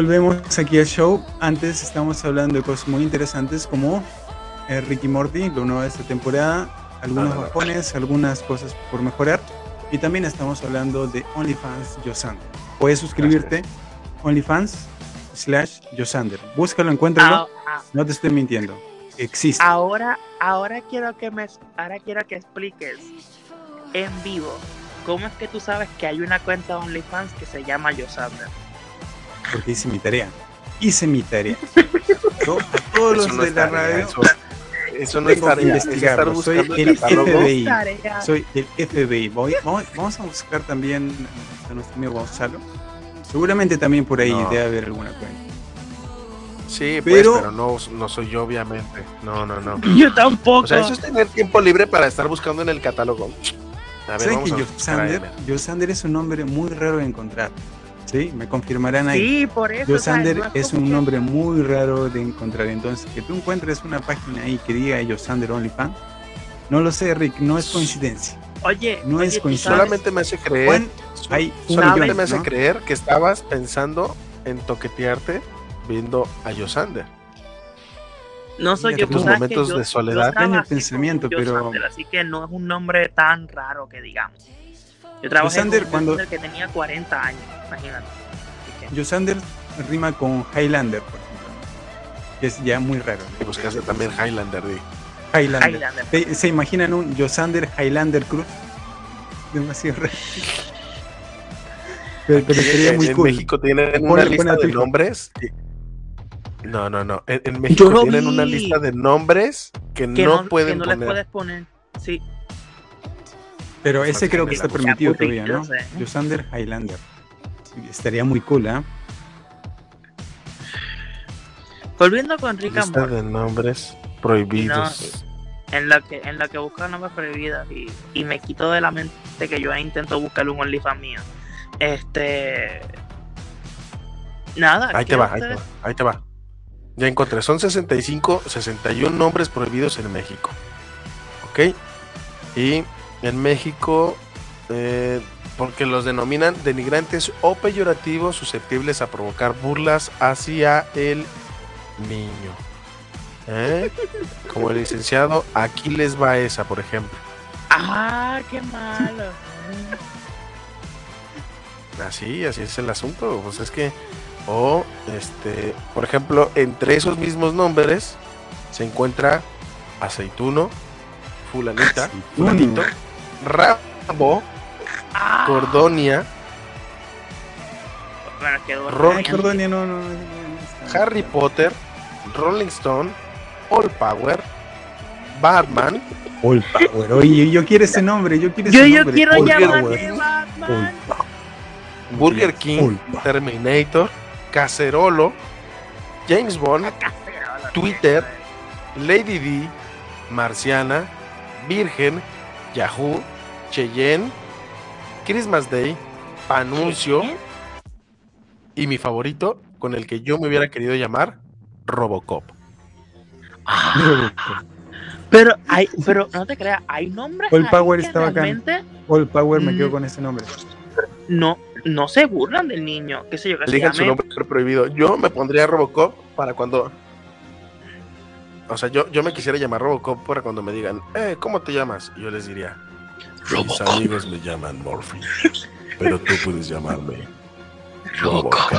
Volvemos aquí al show. Antes estábamos hablando de cosas muy interesantes como eh, Ricky Morty, lo nuevo de esta temporada, algunos Ah, bajones, algunas cosas por mejorar. Y también estamos hablando de OnlyFans Yosander. Puedes suscribirte OnlyFans slash Yosander. Búscalo, encuéntralo. Ah, ah, No te estoy mintiendo. Existe. ahora, ahora quiero que me, ahora quiero que expliques en vivo cómo es que tú sabes que hay una cuenta de OnlyFans que se llama Yosander. Porque hice mi tarea. Hice mi tarea. Yo, a todos los Eso no de la tarea, radio eso, eso no es tarea, es investigarlo. Soy el. FBI. Tarea. Soy el FBI. Voy- vamos, vamos a buscar también a nuestro amigo Gonzalo. Seguramente también por ahí No. debe haber alguna cuenta. Sí, Pero- pues, pero no, no soy yo, obviamente. No, no, no. Yo tampoco. O sea, eso es tener tiempo libre para estar buscando en el catálogo. A ver, ¿Saben vamos que a es un nombre muy raro de encontrar? ¿Sí? Me confirmarán ahí. Sí, por eso. Yosander o sea, no es un que- nombre muy raro de encontrar. Entonces, que tú encuentres una página ahí que diga Yosander OnlyFans, no lo sé, Rick, no es coincidencia. Oye, no oye, es ¿tú coincidencia. Solamente me hace creer. Hay solamente me hace ¿no? creer que estabas pensando en toquetearte viendo a Yosander. No soy yo, tus momentos yo- de soledad. yo Daño el pensamiento, pero- Sander, así que no es un nombre tan raro que digamos. Yo trabajé Sander, con un cuando- que tenía 40 años, imagínate. Yosander rima con Highlander, por ejemplo. Que es ya muy raro. Y buscaste también Highlander. di. Highlander. Highlander. ¿Se, se imaginan un Yosander Highlander Cruz? Demasiado raro. Pero, pero sería en, muy en cool. México tienen una lista de nombres. y- No, no, no. En, en México tienen vi. una lista de nombres que, que no, no, pueden que no poner. les puedes poner. Sí, Pero ese creo que está permitido todavía, ¿no? Yosander Highlander. Estaría muy cool, ¿ah? volviendo con Rick and Lista Morty, de nombres prohibidos. en la que en la que busca nombres prohibidos y, y me quito de la mente que yo intento buscar un OnlyFans mío. Este. Nada. Ahí te va, ahí te va, ahí te va. Ya encontré, son 65, 61 nombres prohibidos en México. ¿Ok? Y en México, eh, porque los denominan denigrantes o peyorativos susceptibles a provocar burlas hacia el niño. ¿Eh? Como el licenciado Aquiles Baeza, por ejemplo. Ah, qué malo. Así, así es el asunto. Pues es que, o, este, por ejemplo, entre esos mismos nombres se encuentra aceituno, fulanita, fulanito, rabo, Ah, cordonia, bueno, quedó Ron- Ay, Cordonia, no, no, no, no está. Harry Potter, Rolling Stone, All Power, Batman, All Power. Oye, yo quiero ese nombre, yo quiero ese yo nombre. quiero All llamarme Power. Batman. Burger King. Terminator, Cacerolo, James Bond, Twitter, Lady D, Marciana, Virgen, Yahoo, Cheyenne, Christmas Day, Anuncio y mi favorito, con el que yo me hubiera querido llamar, Robocop. Ah, pero hay, pero no te creas, hay nombres All Power que está bacán. realmente All Power me Mm. quedo con ese nombre. no, no se burlan del niño, qué sé yo, que se Digan su nombre prohibido. Yo me pondría Robocop para cuando. O sea, yo, yo me quisiera llamar Robocop para cuando me digan, eh, ¿cómo te llamas? Y yo les diría, mis amigos me llaman Morphy, pero tú puedes llamarme Robocop.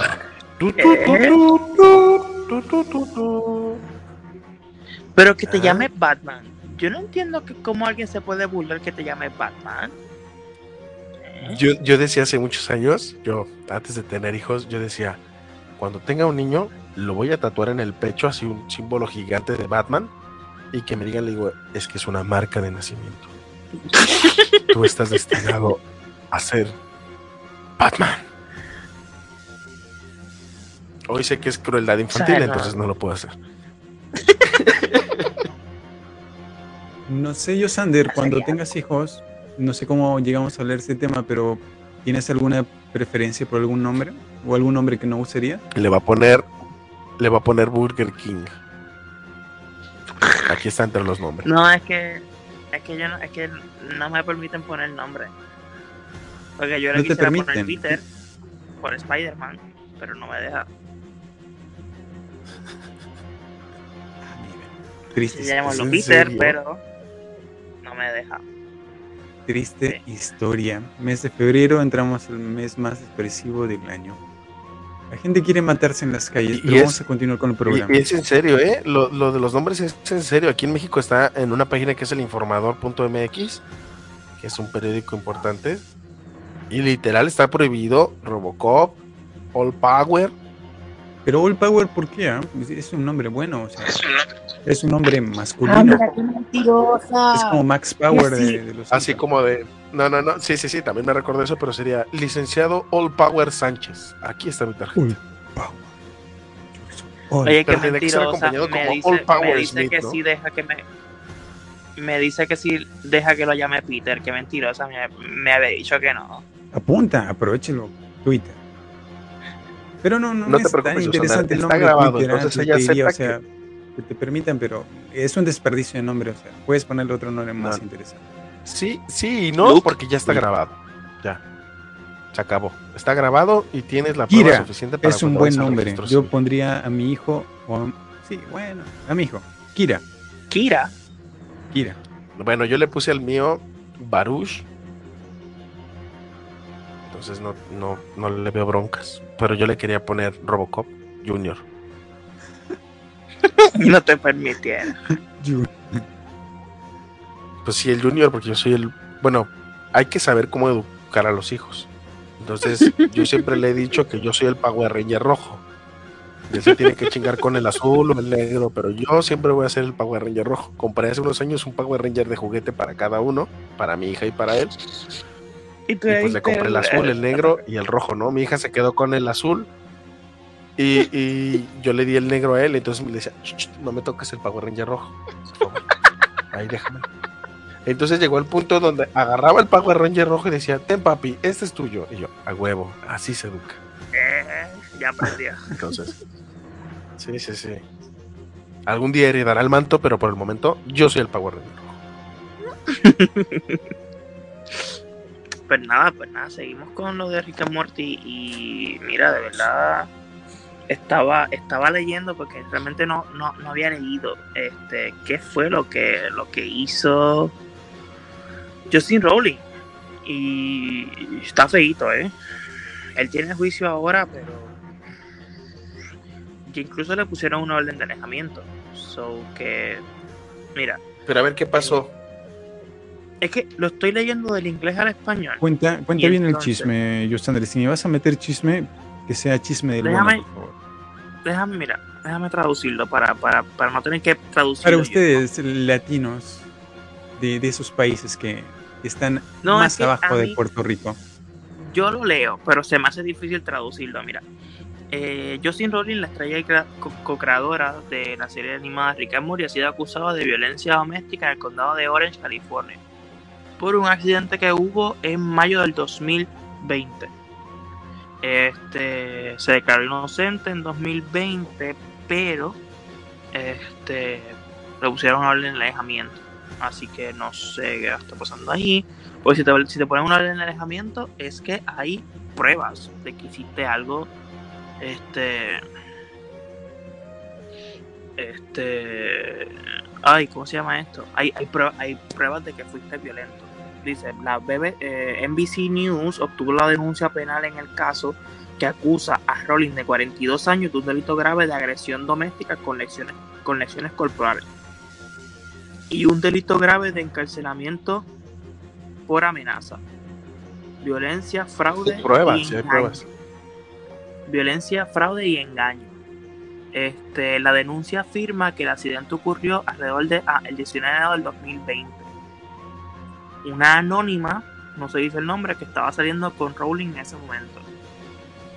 Pero que te Ah. llame Batman. Yo no entiendo que cómo alguien se puede burlar que te llame Batman. ¿Eh? Yo, yo decía hace muchos años, yo antes de tener hijos, yo decía, cuando tenga un niño, lo voy a tatuar en el pecho, así un símbolo gigante de Batman, y que me digan, le digo, es que es una marca de nacimiento. Tú estás destinado a ser Batman. Hoy sé que es crueldad infantil, entonces no lo puedo hacer. No sé, yo, Sander, cuando Sería- tengas hijos, no sé cómo llegamos a hablar de este tema, pero ¿tienes alguna preferencia por algún nombre? ¿O algún nombre que no usaría? Le va a poner, le va a poner Burger King. Aquí está entre los nombres. No, es que es que yo no, es que no me permiten poner nombre. Porque yo le No te quisiera poner permiten. Peter por Spider-Man, pero no me deja. Ah, mira. Triste, Se llama ¿Es en Peter, serio? pero no me deja. triste historia. Mes de febrero entramos al mes más expresivo del año. La gente quiere matarse en las calles, Y- pero y vamos es- a continuar con el Y, programa. y es en serio, ¿eh? Lo, lo de los nombres es en serio. Aquí en México está en una página que es el informador.mx, que es un periódico importante. Y literal está prohibido Robocop, All Power. Pero All Power, ¿por qué? ah? Es un nombre bueno, o sea, es un nombre Ah, masculino. mira, qué mentirosa. Es como Max Power Sí. de, de los Así como de. No, no, no. Sí, sí, sí. También me recuerdo eso, pero sería licenciado All Power Sánchez. Aquí está mi tarjeta. All Power. All Oye, qué Pero tiene que ser mentirosa. acompañado Me como dice, All Power me dice Smith, que ¿no? sí deja que me. Me dice que sí deja que lo llame Peter. Qué mentirosa. Me, me había dicho que no. Apunta, aprovechelo. Twitter. Pero no, no, No te es tan preocupes, interesante el Susana, nombre está de grabado, Twitter, entonces ah, ella te diría, o sea, que te permitan, pero es un desperdicio de nombre, o sea, puedes ponerle otro nombre más No. interesante. Sí, sí y no, Luke. porque ya está grabado. Ya. Se acabó. Está grabado y tienes la prueba Kira, suficiente para Es un buen nombre. Yo pondría a mi hijo, o a- sí, bueno, a mi hijo, Kira, Kira. Kira. Bueno, yo le puse al mío Baruch. Entonces no, no, no le veo broncas. Pero yo le quería poner Robocop Junior. No te permitieron. Pues sí, el Junior, porque yo soy el. Bueno, hay que saber cómo educar a los hijos. Entonces, yo siempre le he dicho que yo soy el Power Ranger rojo. Y él se tiene que chingar con el azul o el negro, pero yo siempre voy a ser el Power Ranger rojo. Compré hace unos años un Power Ranger de juguete para cada uno, para mi hija y para él. Y, Y pues le compré el azul, el negro y el rojo, ¿no? Mi hija se quedó con el azul y, y yo le di el negro a él, entonces me decía, "Ch, ch, no me toques el Power Ranger rojo. por favor. Ahí déjame. Entonces llegó el punto donde agarraba el Power Ranger rojo y decía, ten papi, este es tuyo. Y yo, a huevo, así se educa. Eh, ya aprendió. Entonces, sí, sí, sí. Algún día heredará el manto, pero por el momento yo soy el Power Ranger rojo. Pues nada, pues nada, seguimos con lo de Rick and Morty y mira, de verdad estaba estaba leyendo porque realmente no, no, no había leído este qué fue lo que lo que hizo Justin Rowling y está feito, ¿eh? Él tiene juicio ahora, pero que incluso le pusieron una orden de alejamiento. So que mira, Pero a ver qué pasó. es que lo estoy leyendo del inglés al español. Cuenta, cuenta bien el chisme, Justandre. Si me vas a meter chisme, que sea chisme del Déjame- bueno, por favor. déjame, mira, déjame traducirlo para, para, para no tener que traducirlo. Para yo. ustedes, latinos de, de esos países que están No, más es que abajo de Puerto Rico. Yo lo leo, pero se me hace difícil traducirlo. Mira, eh, Justin Rowling, la estrella co- co-creadora de la serie animada Rick and Morty, ha sido acusada de violencia doméstica en el condado de Orange, California, por un accidente que hubo en mayo del 2020. Este se declaró inocente en 2020, pero este le pusieron orden de alejamiento. Así que no sé qué está pasando ahí. Pues si te, si te ponen una orden de alejamiento, es que hay pruebas de que hiciste algo. Este. Este. Ay, ¿cómo se llama esto? Hay, hay, hay pruebas de que fuiste violento. Dice, la BB, eh, NBC News obtuvo la denuncia penal en el caso que acusa a Rowling de 42 años de un delito grave de agresión doméstica con lesiones, con lesiones corporales y un delito grave de encarcelamiento por amenaza, violencia, fraude Pruebas, y sí hay engaño. pruebas. Violencia, fraude y engaño. Este, la denuncia afirma que el accidente ocurrió alrededor del el 19 de enero del 2020. Una anónima, no se dice el nombre, que estaba saliendo con Rowling en ese momento.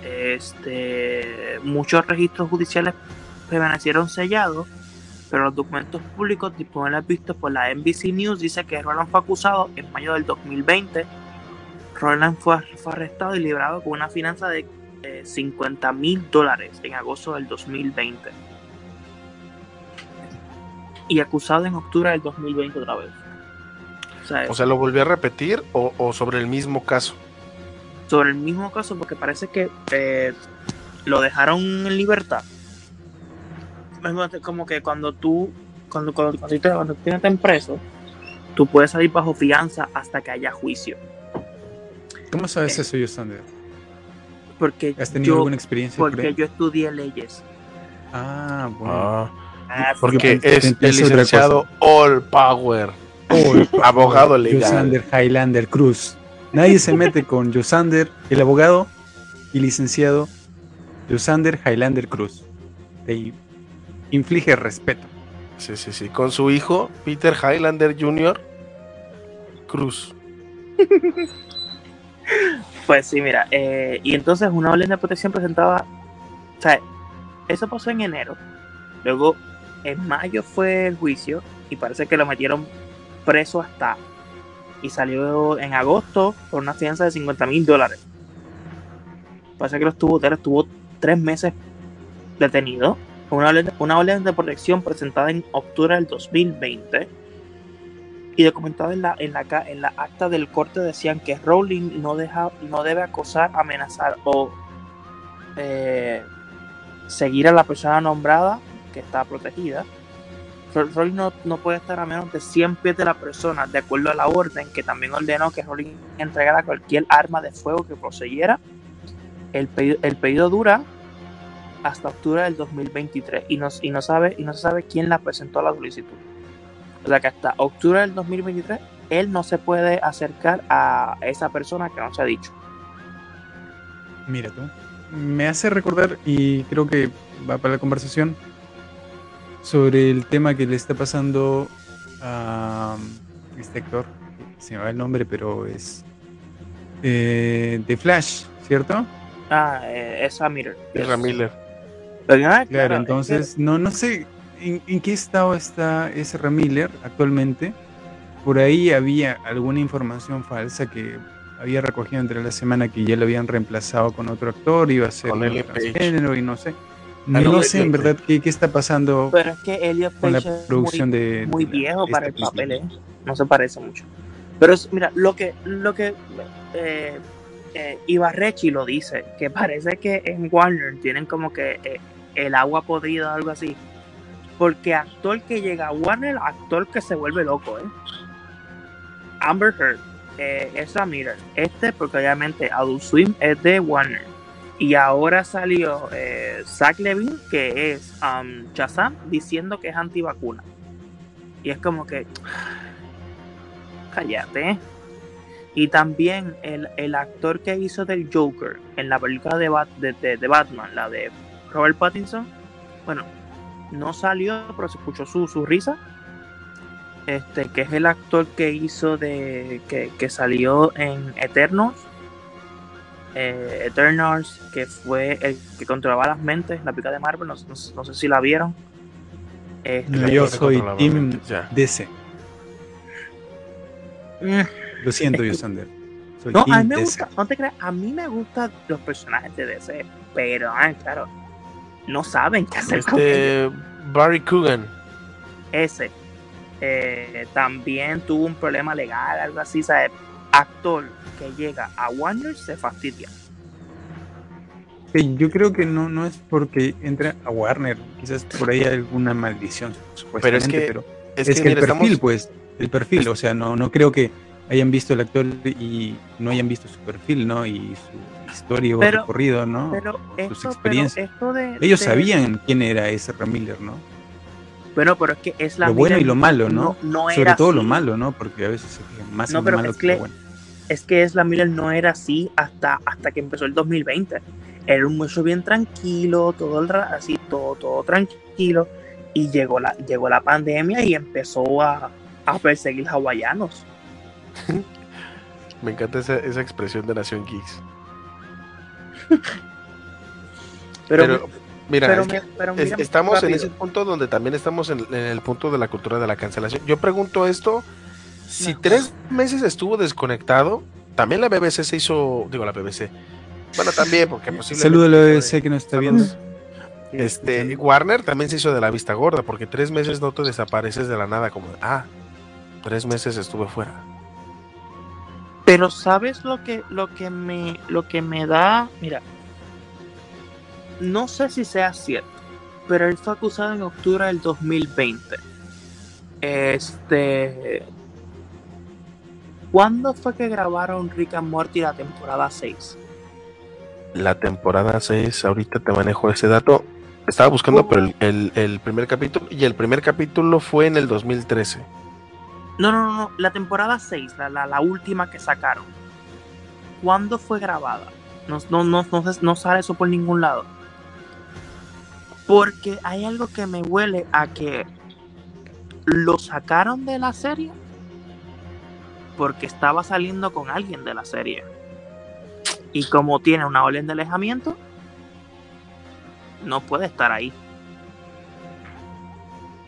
Este, muchos registros judiciales permanecieron sellados, pero los documentos públicos disponibles vistos por la NBC News dice que Roland fue acusado en mayo del 2020. Roland fue, fue arrestado y liberado con una fianza de eh, 50 mil dólares en agosto del 2020. Y acusado en octubre del 2020 otra vez. O sea, O sea, ¿lo volvió a repetir o, o sobre el mismo caso? sobre el mismo caso porque parece que eh, lo dejaron en libertad. Es Como que cuando tú, cuando, cuando, cuando, te, cuando te meten preso, tú puedes salir bajo fianza hasta que haya juicio. ¿Cómo sabes eso, Yosander? Porque ¿Has tenido yo, alguna experiencia? por porque yo estudié leyes. Ah, bueno. Ah, Ah, porque es el licenciado All Power. abogado legal. Yosander Highlander Cruz. Nadie se mete con Yosander, el abogado y licenciado Yosander Highlander Cruz. Te inflige respeto. Sí, sí, sí. Con su hijo, Peter Highlander Jr. Cruz. Pues sí, mira, eh, y entonces una orden de protección presentaba, o sea, eso pasó en enero, luego en mayo fue el juicio y parece que lo metieron preso hasta, y salió en agosto por una fianza de 50 mil dólares. Parece que lo estuvo, estuvo tres meses detenido, una orden, de protección presentada en octubre del 2020 y documentado en la, en la, en la acta del corte decían que Rowling no, deja, no debe acosar, amenazar o eh, seguir a la persona nombrada que está protegida. Ro- Rowling no, no puede estar a menos de 100 pies de la persona, de acuerdo a la orden que también ordenó que Rowling entregara cualquier arma de fuego que poseyera. El pedido, el pedido dura hasta octubre del 2023 y no, y no sabe y no se sabe quién la presentó a la solicitud. O sea que hasta octubre del 2023 él no se puede acercar a esa persona que no se ha dicho. Mira tú. Me hace recordar, y creo que va para la conversación, sobre el tema que le está pasando a este actor, se me va el nombre, pero es eh, de Flash, ¿cierto? Ah, eh, esa Miller. Ezra Miller. Ah, Claro, es entonces, no, no sé en, en qué estado está ese Miller actualmente. Por ahí había alguna información falsa que había recogido entre la semana que ya lo habían reemplazado con otro actor, iba a ser Con transgénero y no sé. Ah, No, no, sé en verdad qué, qué está pasando que- pero es que Elliot con la Page producción muy, de muy viejo para el película. papel, ¿eh? No se parece mucho. Pero es- mira, lo que, lo que eh, eh, Ibarrechi lo dice, que parece que en Warner tienen como que eh, el agua podrida o algo así. Porque actor que llega a Warner, actor que se vuelve loco, ¿eh? Amber Heard, eh, Ezra Miller, este porque obviamente Adult Swim es de Warner. Y ahora salió eh, Zach Levine, que es um, Shazam, diciendo que es antivacuna. Y es como que. Cállate. Y también el, el actor que hizo del Joker en la película de, Bat- de- de Batman, la de Robert Pattinson, bueno, no salió, pero se escuchó su, su risa. Este, que es el actor que hizo de. que, que salió en Eternos. eh, Eternals, que fue el que controlaba las mentes, la pica de Marvel, no, no- no sé si la vieron. Este, No, yo soy Team. DC. mm, Lo siento, Yosander. Soy No, Team a mí me DC. gusta, no te creas, a mí me gustan los personajes de DC, pero ah, claro, no saben qué hacer con ellos. Este. Barry Coogan. Ese eh, también tuvo un problema legal, algo así, ¿sabes? Actor que llega a Warner se fastidia. Sí, yo creo que no, no es porque entra a Warner. Quizás por ahí hay alguna maldición, supuestamente, Pero es que- pero Es, es, que, que, mira, el perfil, estamos. pues, el perfil, o sea, no, no creo que hayan visto el actor y no hayan visto su perfil, ¿no? Y su historia o Pero- recorrido, ¿no? Pero sus esto, pero experiencias. esto de, Ellos de- sabían quién era ese Miller, ¿no? Bueno, pero es que es la lo bueno Miller y lo malo, ¿no? No, no Sobre era todo lo malo, ¿no? Porque a veces se fijan más No, en lo malo es que lo bueno. es que Esla Miller no era así hasta, hasta que empezó el 2020. Era un muchacho bien tranquilo, todo el ra- así, todo, todo tranquilo. Y llegó la, llegó la pandemia y empezó a, a perseguir hawaianos. Me encanta esa, esa expresión de Nación Geeks. Pero, Pero, mira, pero es me- que pero es- mira, estamos en ese punto donde también estamos en, en el punto de la cultura de la cancelación. Yo pregunto esto, si No. tres meses estuvo desconectado, también la BBC se hizo, digo la BBC, bueno también porque posiblemente... Saludo a la BBC que nos está viendo. Saludos. Este, Warner también se hizo de la vista gorda, porque tres meses no te desapareces de la nada, como, ah, tres meses estuve fuera. Pero sabes lo que, lo que me, lo que me da, mira, no sé si sea cierto, pero él fue acusado en octubre del 2020. Este. ¿Cuándo fue que grabaron Rick and Morty la temporada 6? La temporada 6, ahorita te manejo ese dato. Estaba buscando, pero el, el- el primer capítulo, y el primer capítulo fue en el 2013. No, no, no, la temporada 6, la, la, la última que sacaron. ¿Cuándo fue grabada? No, no, no, no, no sale eso por ningún lado. Porque hay algo que me huele a que lo sacaron de la serie porque estaba saliendo con alguien de la serie. Y como tiene una orden de alejamiento, no puede estar ahí.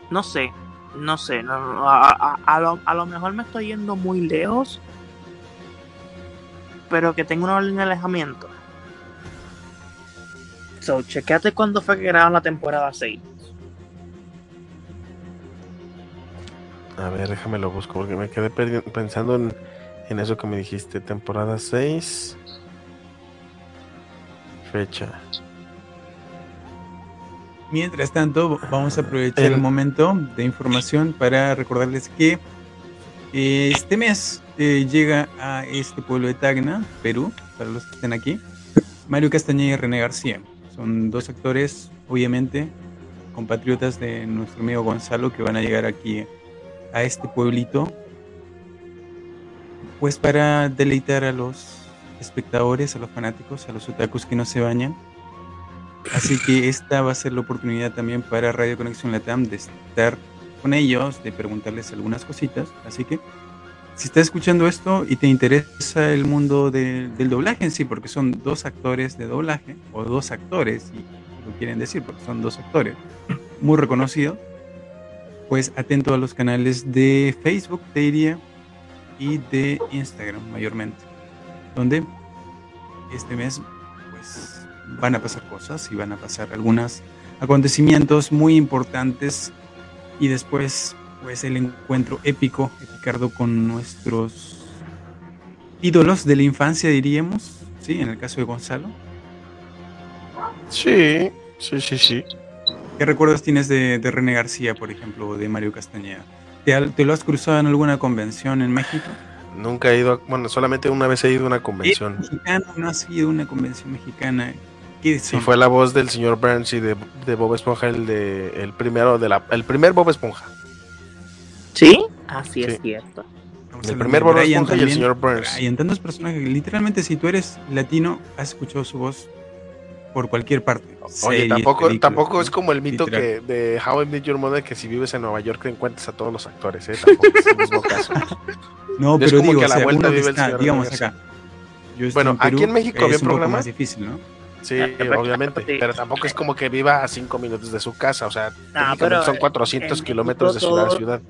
No sé, no sé, no, a, a- a lo, a lo mejor me estoy yendo muy lejos, pero que tengo una orden de alejamiento. So, chequeate cuándo fue que grabaron la temporada 6. A ver, déjame lo busco porque me quedé pensando en, en eso que me dijiste. Temporada 6. Fecha. Mientras tanto, vamos a aprovechar El- momento de información para recordarles que eh, este mes eh, llega a este pueblo de Tacna, Perú, para los que estén aquí, Mario Castañeda y René García. Son dos actores, obviamente, compatriotas de nuestro amigo Gonzalo, que van a llegar aquí a este pueblito, pues para deleitar a los espectadores, a los fanáticos, a los otakus que no se bañan. Así que esta va a ser la oportunidad también para Radio Conexión Latam de estar con ellos, de preguntarles algunas cositas. Así que si estás escuchando esto y te interesa el mundo de- del doblaje en sí, porque son dos actores de doblaje, o dos actores, si lo quieren decir, porque son dos actores muy reconocidos, pues atento a los canales de Facebook, te diría, y de Instagram mayormente, donde este mes pues van a pasar cosas y van a pasar algunos acontecimientos muy importantes y después pues el encuentro épico Ricardo con nuestros ídolos de la infancia diríamos sí en el caso de Gonzalo Sí, sí, sí, sí. ¿qué recuerdos tienes de, de René García por ejemplo o de Mario Castañeda? ¿Te, lo has cruzado en alguna convención en México? Nunca he ido, a- bueno, solamente una vez he ido a una ¿Es convención. mexicano? ¿No has ido a una convención mexicana? ¿Qué Sí, son? fue la voz del señor Burns y de, de Bob Esponja, el de el primero de la, el primer Bob Esponja. ¿Sí? Así Sí. es cierto. El primer Bob Esponja y el también. señor Burns. Hay en tantos personajes que literalmente si tú eres latino has escuchado su voz por cualquier parte. Oye, Series, tampoco, tampoco es como el mito Literal. que de How I Met Your Mother que si vives en Nueva York te encuentras a todos los actores, ¿eh? Tampoco es el mismo caso. No, es pero como digo, que o a la sea, vuelta uno que vive el está, señor digamos acá. Yo estoy Bueno, en Perú, aquí en México había es un poco programa. más difícil, ¿no? Sí, obviamente, pero tampoco es como que viva a cinco minutos de su casa, o sea, pero, son eh, 400 en kilómetros de ciudad a ciudad.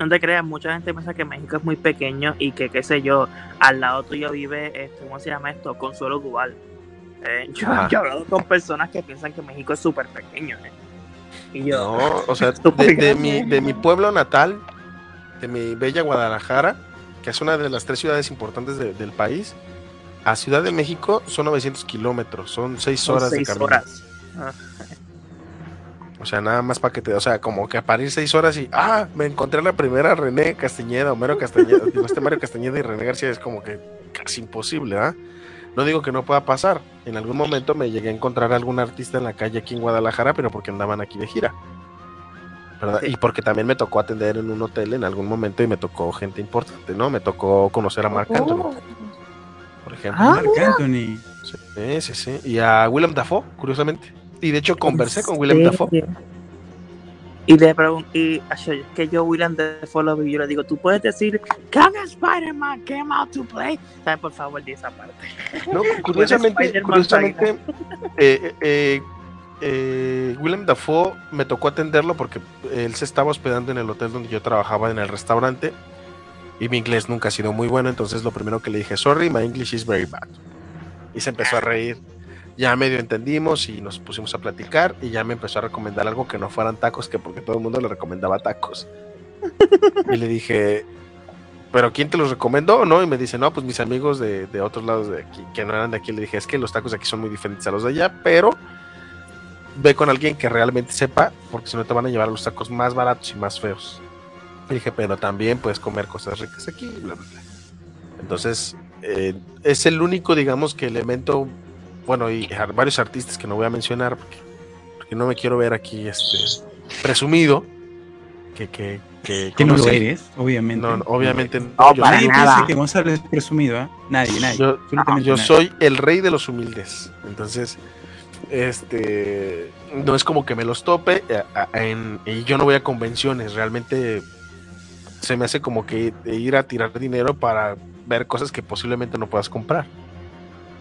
No te creas, mucha gente piensa que México es muy pequeño y que, qué sé yo, al lado tuyo vive, este, ¿cómo se llama esto? Consuelo Duval. Eh, yo, yo he hablado con personas que piensan que México es súper pequeño. ¿eh? Y yo, No, o sea, de, de mi, de mi pueblo natal, de mi bella Guadalajara, que es una de las tres ciudades importantes de- del país, a Ciudad de México son 900 kilómetros, son 6 son horas seis de camino. horas. Ah, O sea, nada más para que te, o sea, como que para ir 6 horas y, ah, me encontré a la primera René Castañeda, Homero Castañeda, digo, este Mario Castañeda y René García es como que casi imposible, ¿ah? No digo que no pueda pasar. En algún momento me llegué a encontrar a algún artista en la calle aquí en Guadalajara, pero porque andaban aquí de gira. Y porque también me tocó atender en un hotel en algún momento y me tocó gente importante, ¿no? Me tocó conocer a Marc Anthony, Oh. por ejemplo. Ah, Marc Anthony. Sí, sí, sí. Y a Willem Dafoe, curiosamente. Y de hecho conversé con Willem ¿En Dafoe. Y le es que yo, William Dafoe, lo vi, yo le digo, tú puedes decir, Come Spider-Man came out to play. ¿Sabes? Por favor, di esa parte. No, curiosamente, curiosamente eh, eh, eh, Willem Dafoe me tocó atenderlo porque él se estaba hospedando en el hotel donde yo trabajaba en el restaurante y mi inglés nunca ha sido muy bueno, entonces lo primero que le dije, sorry, my English is very bad. Y se empezó a reír. Ya medio entendimos y nos pusimos a platicar y ya me empezó a recomendar algo que no fueran tacos, que porque todo el mundo le recomendaba tacos. Y le dije, ¿pero quién te los recomendó? ¿No? Y me dice, no, pues mis amigos de, de otros lados de aquí, que no eran de aquí. Le dije, es que los tacos de aquí son muy diferentes a los de allá, pero ve con alguien que realmente sepa, porque si no te van a llevar a los tacos más baratos y más feos. Dije, pero también puedes comer cosas ricas aquí, bla, bla, bla. Entonces, eh, es el único, digamos, que elemento, bueno, y varios artistas que no voy a mencionar, porque, porque no me quiero ver aquí este presumido, que, que, que, Que no lo eres, obviamente. No, no, obviamente no. No, yo para soy- Nadie nada. que Gonzalo es presumido, ¿eh? Nadie, nadie. Yo, soy el rey de los humildes. Entonces, este no es como que me los tope eh, en- y yo no voy a convenciones. Realmente se me hace como que ir a tirar dinero para ver cosas que posiblemente no puedas comprar.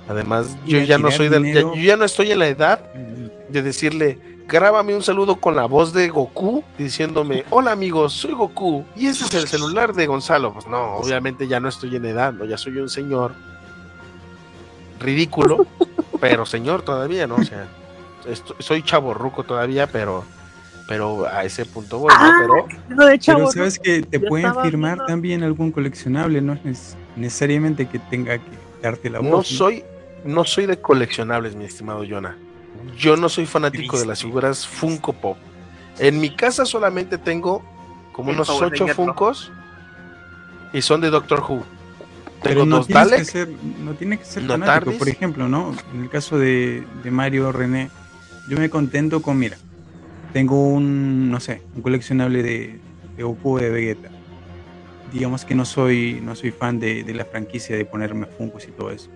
Además, yo ya no soy del, ya- dinero. yo ya no estoy en la edad de decirle, grábame un saludo con la voz de Goku diciéndome, hola amigos, soy Goku y este es el celular de Gonzalo. Pues no, obviamente ya no estoy en edad, ¿no? Ya soy un señor ridículo, pero señor todavía, ¿no? O sea, soy chavo ruco todavía, pero pero a ese punto voy, ¿no? Ah, Pero de Pero sabes que te pueden firmar viendo- también algún coleccionable, no es neces- necesariamente que tenga que darte la voz. no soy no soy de coleccionables, mi estimado Jonah. Yo no soy fanático de las figuras Funko Pop. En mi casa solamente tengo como unos ocho. Funkos y son de Doctor Who. Pero Tengo no dos tienes que Dalek, ser, no tiene que ser no fanático. Por ejemplo, ¿no? En el caso de, de Mario René, yo me contento con, mira, tengo un, no sé, un coleccionable de, de Goku o de Vegeta. Digamos que no soy, no soy fan de, de la franquicia de ponerme Funkos y todo eso.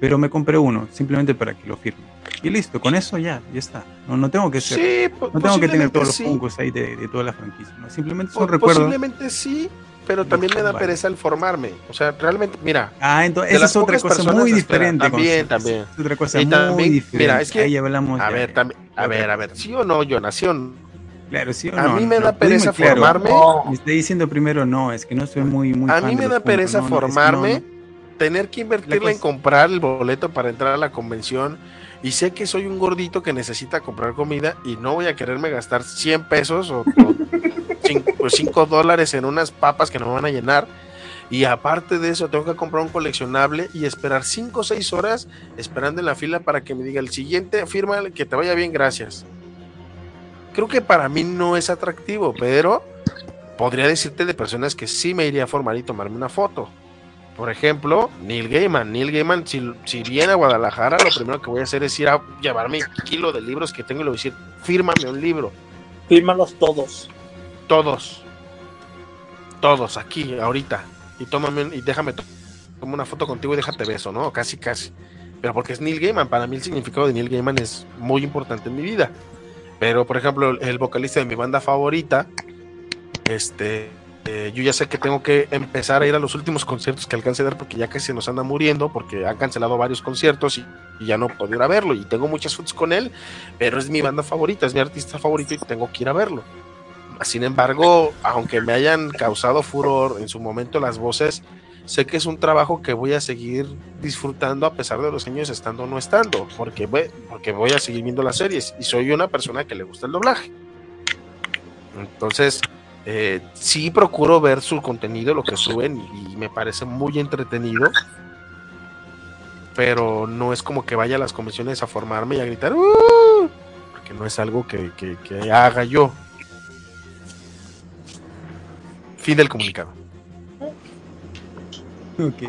Pero me compré uno, simplemente para que lo firme. Y listo, con eso ya, ya está. No, no tengo que ser, Sí, no tengo que tener todos los sí. Funkos ahí de, de toda la franquicia. ¿no? Simplemente son recuerdos. Posiblemente sí, pero también me da pereza el formarme. O sea, realmente, mira, Ah, entonces esa es otra cosa muy diferente. también, también. Es otra cosa Y muy diferente. mira, es que- Ahí hablamos. a ver, también, a ver, a ver, sí o no, yo nación. Claro, sí o a no, mí me no, da pereza claro. formarme. Me está diciendo primero no, es que no soy muy, muy A fan mí me da pereza no, no, es que formarme, no, tener que invertirle en comprar el boleto para entrar a la convención. Y sé que soy un gordito que necesita comprar comida y no voy a quererme gastar 100 pesos o 5 dólares en unas papas que no me van a llenar. Y aparte de eso, tengo que comprar un coleccionable y esperar 5 o 6 horas esperando en la fila para que me diga el siguiente, firma que te vaya bien, gracias. Creo que para mí no es atractivo, pero podría decirte de personas que sí me iría a formar y tomarme una foto. Por ejemplo, Neil Gaiman. Neil Gaiman, si, si viene a Guadalajara, lo primero que voy a hacer es ir a llevarme el kilo de libros que tengo y le voy a decir, fírmame un libro. Fírmalos todos. Todos. Todos, aquí, ahorita. Y tómame y déjame tomo una foto contigo y déjate beso, ¿no? Casi, casi. Pero porque es Neil Gaiman. Para mí el significado de Neil Gaiman es muy importante en mi vida. Pero, por ejemplo, el- vocalista de mi banda favorita, este, eh, yo ya sé que tengo que empezar a ir a los últimos conciertos que alcance a dar porque ya casi nos anda muriendo porque han cancelado varios conciertos y, y ya no puedo ir a verlo. Y tengo muchas fotos con él, pero es mi banda favorita, es mi artista favorito y tengo que ir a verlo. Sin embargo, aunque me hayan causado furor en su momento las voces, sé que es un trabajo que voy a seguir disfrutando a pesar de los años estando o no estando, porque voy, porque voy a seguir viendo las series y soy una persona que le gusta el doblaje. Entonces, eh, sí procuro ver su contenido, lo que suben, y, me parece muy entretenido. Pero no es como que vaya a las convenciones a formarme y a gritar, "Uh", porque no es algo que haga yo. Fin del comunicado. Ok.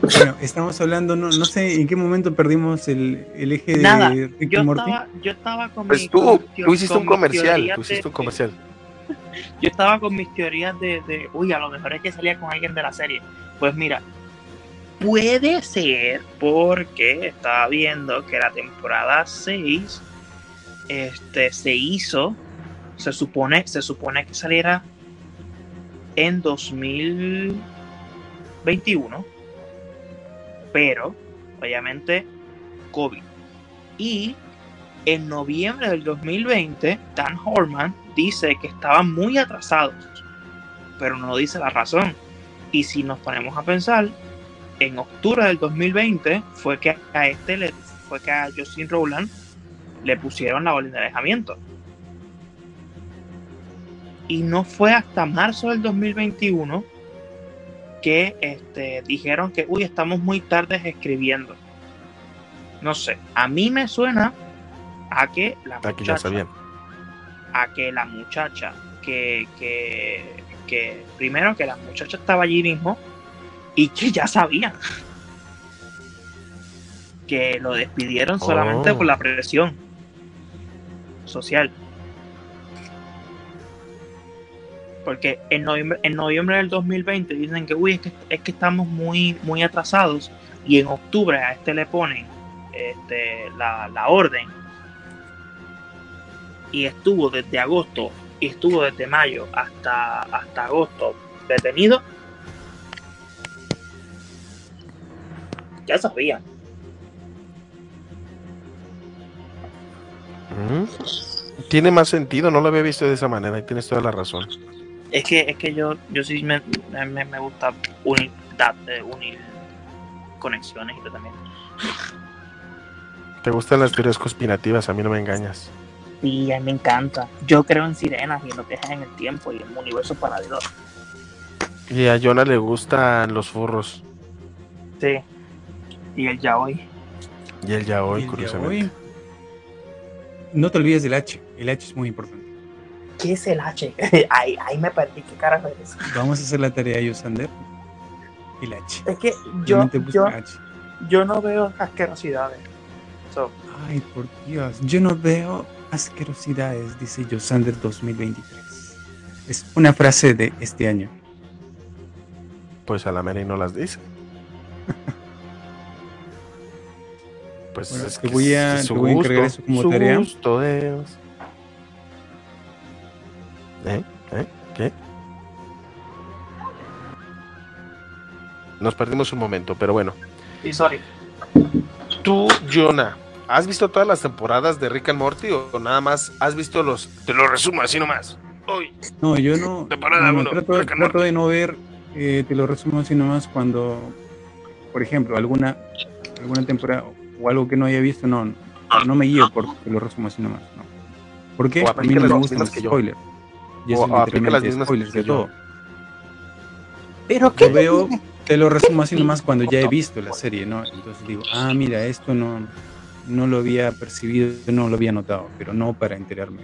Bueno, estamos hablando, no, no sé en qué momento perdimos el, el eje de Nada, Rick Yo Morty. estaba, yo estaba con Pues mi- tú, con hiciste un comercial, teorías tú hiciste de- un comercial. Yo estaba con mis teorías de, de, uy, a lo mejor es que salía con alguien de la serie. Pues mira, puede ser porque estaba viendo que la temporada 6 este, se hizo, se supone, se supone que saliera en 2021, pero obviamente COVID. Y en noviembre del 2020, Dan Horman dice que estaban muy atrasados, pero no dice la razón. Y si nos ponemos a pensar, en octubre del 2020 fue que a este fue que a Justin Rowland le pusieron la orden de alejamiento. Y no fue hasta marzo del 2021 que este, dijeron que, uy, estamos muy tarde escribiendo. No sé, a mí me suena a que la ya muchacha, sabían. a que la muchacha, que, que, que primero que la muchacha estaba allí mismo y que ya sabían que lo despidieron solamente Oh. por la presión social. Porque en noviembre, en noviembre del 2020 dicen que, uy, es que, es que estamos muy, muy atrasados y en octubre a este le ponen este, la, la orden y estuvo desde agosto y estuvo desde mayo hasta, hasta agosto detenido. Ya sabían. Ujú. Tiene más sentido, no lo había visto de esa manera y tienes toda la razón. Es que, es que yo, yo sí me, me, me gusta unir, dat- eh, unir conexiones y todo también. ¿Te gustan las teorías conspirativas? A mí no me engañas. Sí, a mí me encanta. Yo creo en sirenas y en los viajes en el tiempo y en universos paralelos. Y a Jonah le gustan los furros. Sí. Y el yaoi. Y él ya Y hoy, el curiosamente. yaoi. No te olvides del H. El H es muy importante. ¿Qué es el H? ahí, ahí me perdí. ¿Qué carajo es eso? Vamos a hacer la tarea, Yosander. El H. Es que yo, yo, H. yo no veo asquerosidades. So, Ay, por Dios. Yo no veo asquerosidades, dice Yosander 2023. Es una frase de este año. Pues a la mera y no las dice. Pues Bueno, es que voy a- es su voy a encargar gusto, eso como su tarea. gusto es. ¿Eh? ¿Eh? ¿Qué? Nos perdimos un momento, pero bueno. y sorry. Tú, Jonah, ¿has visto todas las temporadas de Rick and Morty o nada más has visto los... Te lo resumo así nomás. Uy, No, yo no. Temporada no, no, uno, trato, Rick and trato Morty. de no ver, eh, te lo resumo así nomás cuando, por ejemplo, alguna, alguna temporada o algo que no haya visto, no, no, no me guío por te lo resumo así nomás. No. ¿Por qué? O A mí no me gustan los que yo. Y O eso es aplica las mismas spoilers que de yo. todo. Pero Yo veo, te lo resumo así nomás cuando ya he visto la serie, ¿no? Entonces digo, ah, mira, esto no, no lo había percibido, no lo había notado, pero no para enterarme.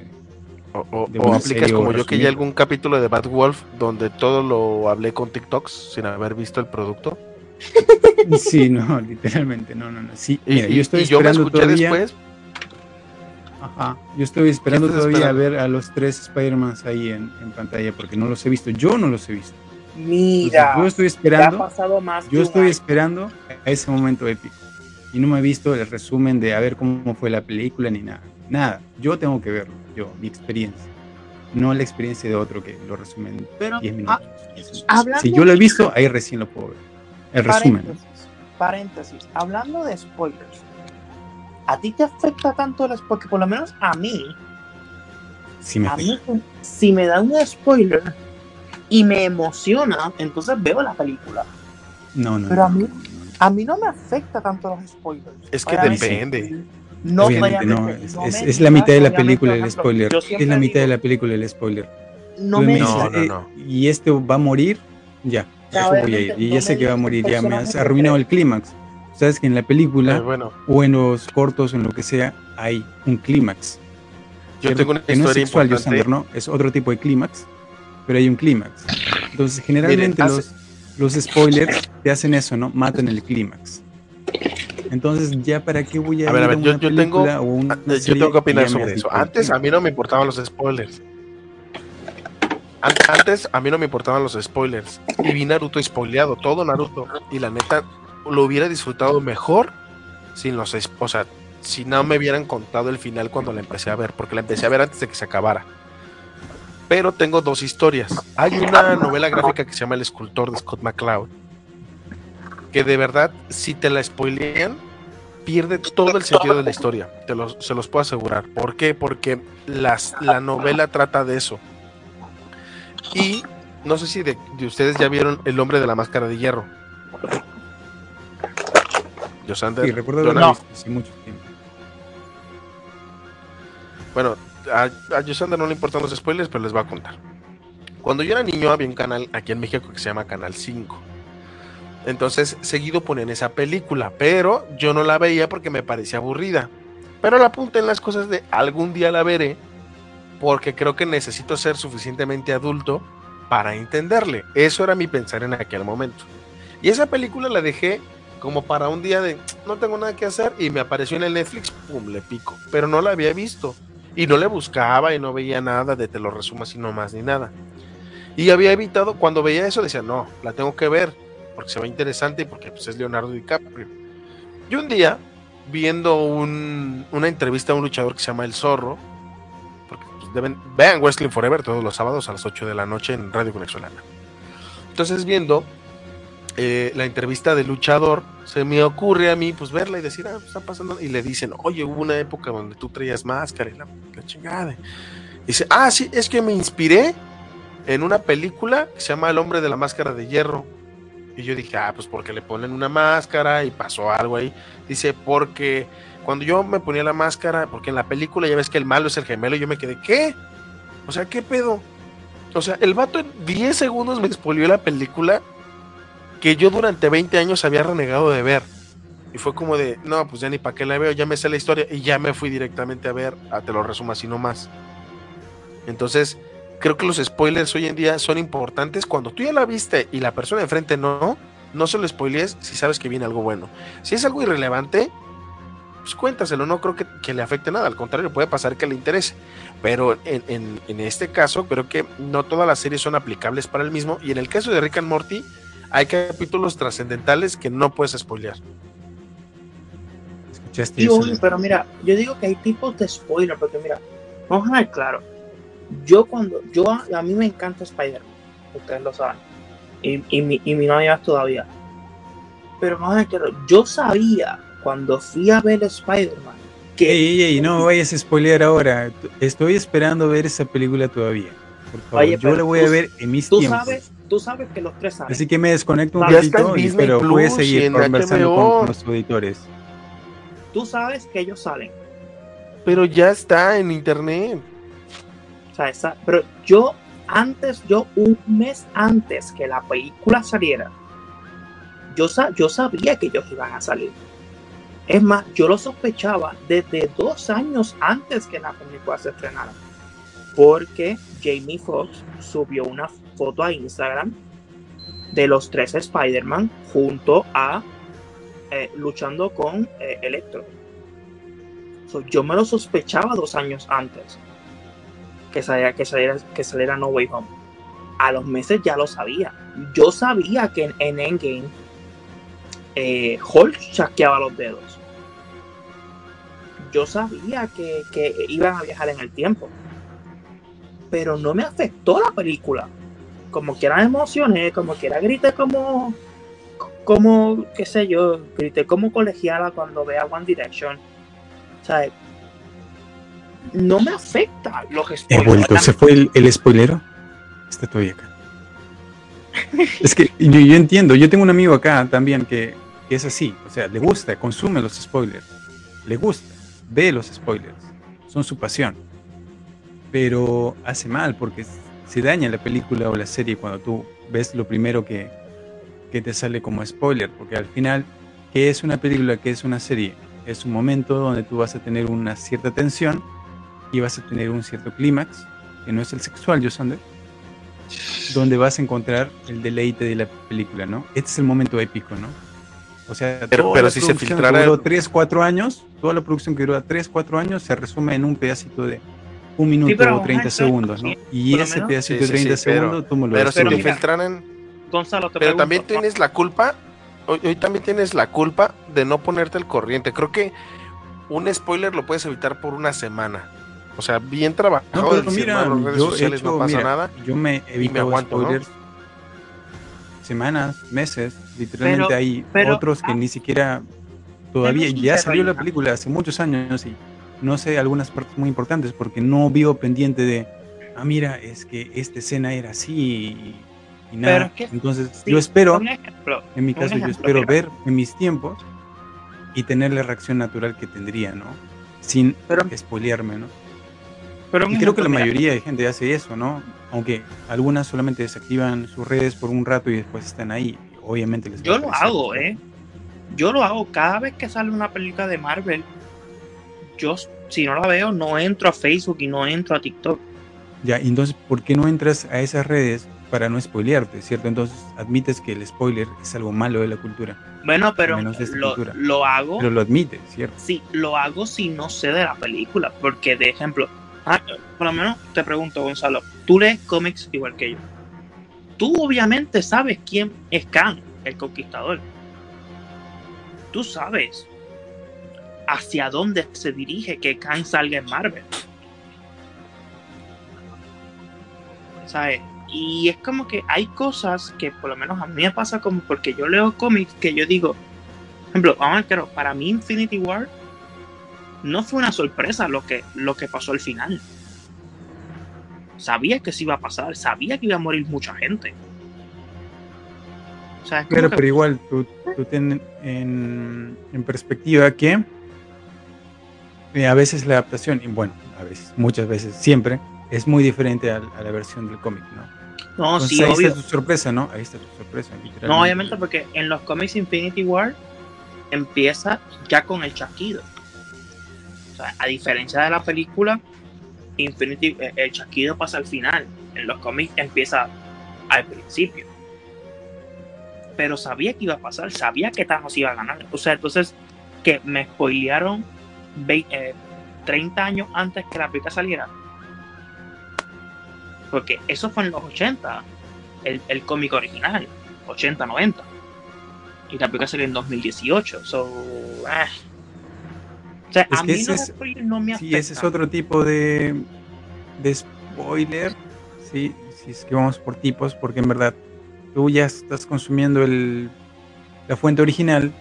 O, o- de o aplicas serie o como yo que ya algún capítulo de Bad Wolf donde todo lo hablé con TikToks sin haber visto el producto. Sí, no, literalmente, no, no, no. Sí, Y, mira, y- yo estoy y yo me escuché todavía. después. Ajá, yo estoy esperando todavía esperando? a ver a los tres Spider-Mans ahí en, en pantalla porque no los he visto. Yo no los he visto. Entonces, Mira, yo estoy ya ha esperando, pasado más yo estoy año. esperando a ese momento épico. Y no me he visto el resumen de a ver cómo fue la película ni nada. Nada, yo tengo que verlo, yo, mi experiencia. No la experiencia de otro que lo resume en Pero, 10 ah, minutos. 15 minutos. hablando- Si yo lo he visto, ahí recién lo puedo ver. El resumen. Paréntesis, paréntesis. Hablando de spoilers, ¿a ti te afecta tanto el spoiler? Porque por lo menos a mí, Sí me a mí, si me da un spoiler y me emociona, entonces veo la película. No, no, Pero a no, mí- no. A mí no me afecta tanto los spoilers. Es que Obviamente, depende. No, Obviamente no, es, no es- la mitad de la película el spoiler. Es la mitad de digo, la película el spoiler. No me me No, no, eh, no. y este va a morir, ya, eso voy a ir. Y ya sé que va a morir, ya me has arruinado el clímax. Sabes que en la película Eh, bueno, o en los cortos, en lo que sea, hay un clímax. yo tengo una que no es historia sexual. Yosander, ¿no? Es otro tipo de clímax, pero hay un clímax. Entonces, generalmente Miren, los, los spoilers te hacen eso, ¿no? Matan el clímax. Entonces, ya para qué voy a, A ver, a ver, yo- yo tengo- película o una Ah, Yo tengo que opinar sobre eso. Antes a mí no me importaban los spoilers. An- Antes a mí no me importaban los spoilers. Y vi Naruto spoileado, todo Naruto. Y la neta, lo hubiera disfrutado mejor sin los O sea, si no me hubieran contado el final cuando la empecé a ver. Porque la empecé a ver antes de que se acabara. Pero tengo dos historias. Hay una novela gráfica que se llama El escultor de Scott McCloud. Que de verdad, si te la spoilean, pierde todo el sentido de la historia. Te los, se los puedo asegurar. ¿Por qué? Porque las, la novela trata de eso. Y no sé si de ustedes ya vieron El hombre de la máscara de hierro. Yosander, Sí, recuerdo haberlo visto hace mucho tiempo. Bueno, a, a Yosander no le importan los spoilers, pero les voy a contar. Cuando yo era niño había un canal aquí en México que se llama Canal 5. Entonces, seguido ponían esa película, pero yo no la veía porque me parecía aburrida. Pero la apunté en las cosas de algún día la veré, porque creo que necesito ser suficientemente adulto para entenderle. Eso era mi pensar en aquel momento. Y esa película la dejé como para un día de no tengo nada que hacer y me apareció en el Netflix, pum, le pico. Pero no la había visto y no le buscaba y no veía nada de te lo resumo así nomás ni nada. Y había evitado, cuando veía eso decía, no, la tengo que ver porque se ve interesante y porque pues, es Leonardo DiCaprio. Y un día, viendo un- una entrevista a un luchador que se llama El Zorro, porque pues, deben, vean Wrestling Forever todos los sábados a las 8 de la noche en Radio Conexolana. Entonces, viendo eh, la entrevista del luchador, se me ocurre a mí pues verla y decir, ah, pues, está pasando. Y le dicen, oye, hubo una época donde tú traías máscara y la, chingada. Dice, ah, sí, es que me inspiré en una película que se llama El hombre de la máscara de hierro. Y yo dije, ah, pues porque le ponen una máscara y pasó algo ahí. Dice, porque cuando yo me ponía la máscara, porque en la película ya ves que el malo es el gemelo, y yo me quedé, ¿qué? O sea, ¿qué pedo? O sea, el vato en 10 segundos me expolió la película que yo durante 20 años había renegado de ver. Y fue como de, no, pues ya ni para qué la veo, ya me sé la historia y ya me fui directamente a ver, a te lo resumo así nomás. Entonces, creo que los spoilers hoy en día son importantes. Cuando tú ya la viste y la persona enfrente no, no se lo spoilees si sabes que viene algo bueno. Si es algo irrelevante, pues cuéntaselo, no creo que, que le afecte nada, al contrario, puede pasar que le interese. Pero en, en- en este caso, creo que no todas las series son aplicables para el mismo. Y en el caso de Rick and Morty, hay capítulos trascendentales que no puedes spoilear. ¿Escuchaste Sí, eso? obvio, pero mira, yo digo que hay tipos de spoiler, porque mira, vamos a ver claro. Yo cuando, yo a, a mí me encanta Spider-Man, ustedes lo saben, y, y, mi, y mi novia todavía. Pero vamos a ver claro, yo sabía cuando fui a ver Spider-Man que Ey, ey, ey, no vayas a spoilear ahora. Estoy esperando ver esa película todavía. Por favor, Oye, yo la voy tú- a ver en mis tú tiempos. sabes, tú sabes que los tres saben. Así que me desconecto un ratito, pero puedes seguir conversando HBO. con nuestros auditores. Tú sabes que ellos salen. Pero ya está en internet. O sea, esa- pero yo antes, yo un mes antes que la película saliera, yo, sa- yo sabía que ellos iban a salir. Es más, yo lo sospechaba desde dos años antes que la película se estrenara. Porque Jamie Foxx subió una foto a Instagram de los tres Spider-Man junto a eh, luchando con eh, Electro. Yo me lo sospechaba dos años antes que saliera, que saliera, que saliera No Way Home. A los meses ya lo sabía. Yo sabía que en, en Endgame eh, Hulk los dedos. Yo sabía que, que iban a viajar en el tiempo. Pero no me afectó la película. Como quiera me emocioné, como quiera grité como, como, qué sé yo, grité como colegiala cuando vea One Direction. O sea, no me afecta los He spoilers. vuelto, se fue el, el spoilero. Está todavía acá. Es que yo, yo entiendo, yo tengo un amigo acá también que, que es así, o sea, le gusta, consume los spoilers, le gusta, ve los spoilers, son su pasión, pero hace mal porque se daña la película o la serie cuando tú ves lo primero que, que te sale como spoiler, porque al final, ¿qué es una película? ¿Qué es una serie? Es un momento donde tú vas a tener una cierta tensión y vas a tener un cierto clímax, que no es el sexual, Yosander, donde vas a encontrar el deleite de la película, ¿no? Este es el momento épico, ¿no? O sea, Pero- toda pero la si se filtrara- que duró 3, 4 años, toda la producción que duró 3, 4 años se resume en un pedacito de un minuto pero o 30 ajá, segundos, ¿no? sí, Y ese menos- pedacito Sí, de sí, 30 sí, pero- segundos, tú me lo Pero si te filtraran. Gonzalo, te Pero pregunto, también tienes la culpa. Hoy, hoy también tienes la culpa de no ponerte al corriente. Creo que un spoiler lo puedes evitar por una semana. O sea, bien trabajado. No, pero decir, mira, "No, redes yo he sociales hecho, no pasa mira, nada. yo me he evitado aguanto, ¿no? spoilers semanas, meses, literalmente Pero- hay pero- otros que ah, ni siquiera todavía ya salió la ¿no? película hace muchos años y no sé algunas partes muy importantes porque no vivo pendiente de ah mira es que esta escena era así y, y nada es que- entonces sí, yo espero ejemplo, en mi caso yo ejemplo, espero mira. ver en mis tiempos y tener la reacción natural que tendría no sin Pero- spoilearme no pero y creo que la ejemplo, mira, mayoría de gente hace eso, ¿no? Aunque algunas solamente desactivan sus redes por un rato y después están ahí. Obviamente les Yo lo hago, ¿eh? Yo lo hago cada vez que sale una película de Marvel. Yo, si no la veo, no entro a Facebook y no entro a TikTok. Ya, entonces, ¿por qué no entras a esas redes para no spoilearte, cierto? Entonces, admites que el spoiler es algo malo de la cultura, Bueno, pero menos de lo, cultura. lo hago. pero lo admites, ¿cierto? Sí, lo hago si no sé de la película. Porque, de ejemplo, ah, por lo menos te pregunto, Gonzalo, tú lees cómics igual que yo. Tú obviamente sabes quién es Khan, el conquistador. Tú sabes hacia dónde se dirige que Khan salga en Marvel. ¿Sabes? Y es como que hay cosas que por lo menos a mí me pasa como porque yo leo cómics que yo digo, por ejemplo, vamos a ver, para mí Infinity War no fue una sorpresa lo que, lo que pasó al final. Sabía que se iba a pasar, sabía que iba a morir mucha gente. O sea, que- pero igual tú, tú ten en, en perspectiva que eh, a veces la adaptación, y bueno, a veces, muchas veces, siempre, es muy diferente al- a, la versión del cómic, ¿no? no, Entonces sí, ahí obvio. está tu sorpresa, ¿no? Ahí está tu sorpresa. No, obviamente porque en los cómics Infinity War empieza ya con el chasquido. O sea, a diferencia de la película, Infinity, eh, el chasquido pasa al final. En los cómics empieza al principio. Pero sabía que iba a pasar, sabía que Thanos iba a ganar. O sea, entonces que me spoilearon vei- eh, 30 años antes que la película saliera. Porque eso fue en los 80 el, el cómic original, 80, 90. Y la película salió en 2018. So, ah. O sea, Es a mí ese los es- no me Sí, afectan. ese es otro tipo de, de spoiler, sí, si es que vamos por tipos, porque en verdad tú ya estás consumiendo el, la fuente original,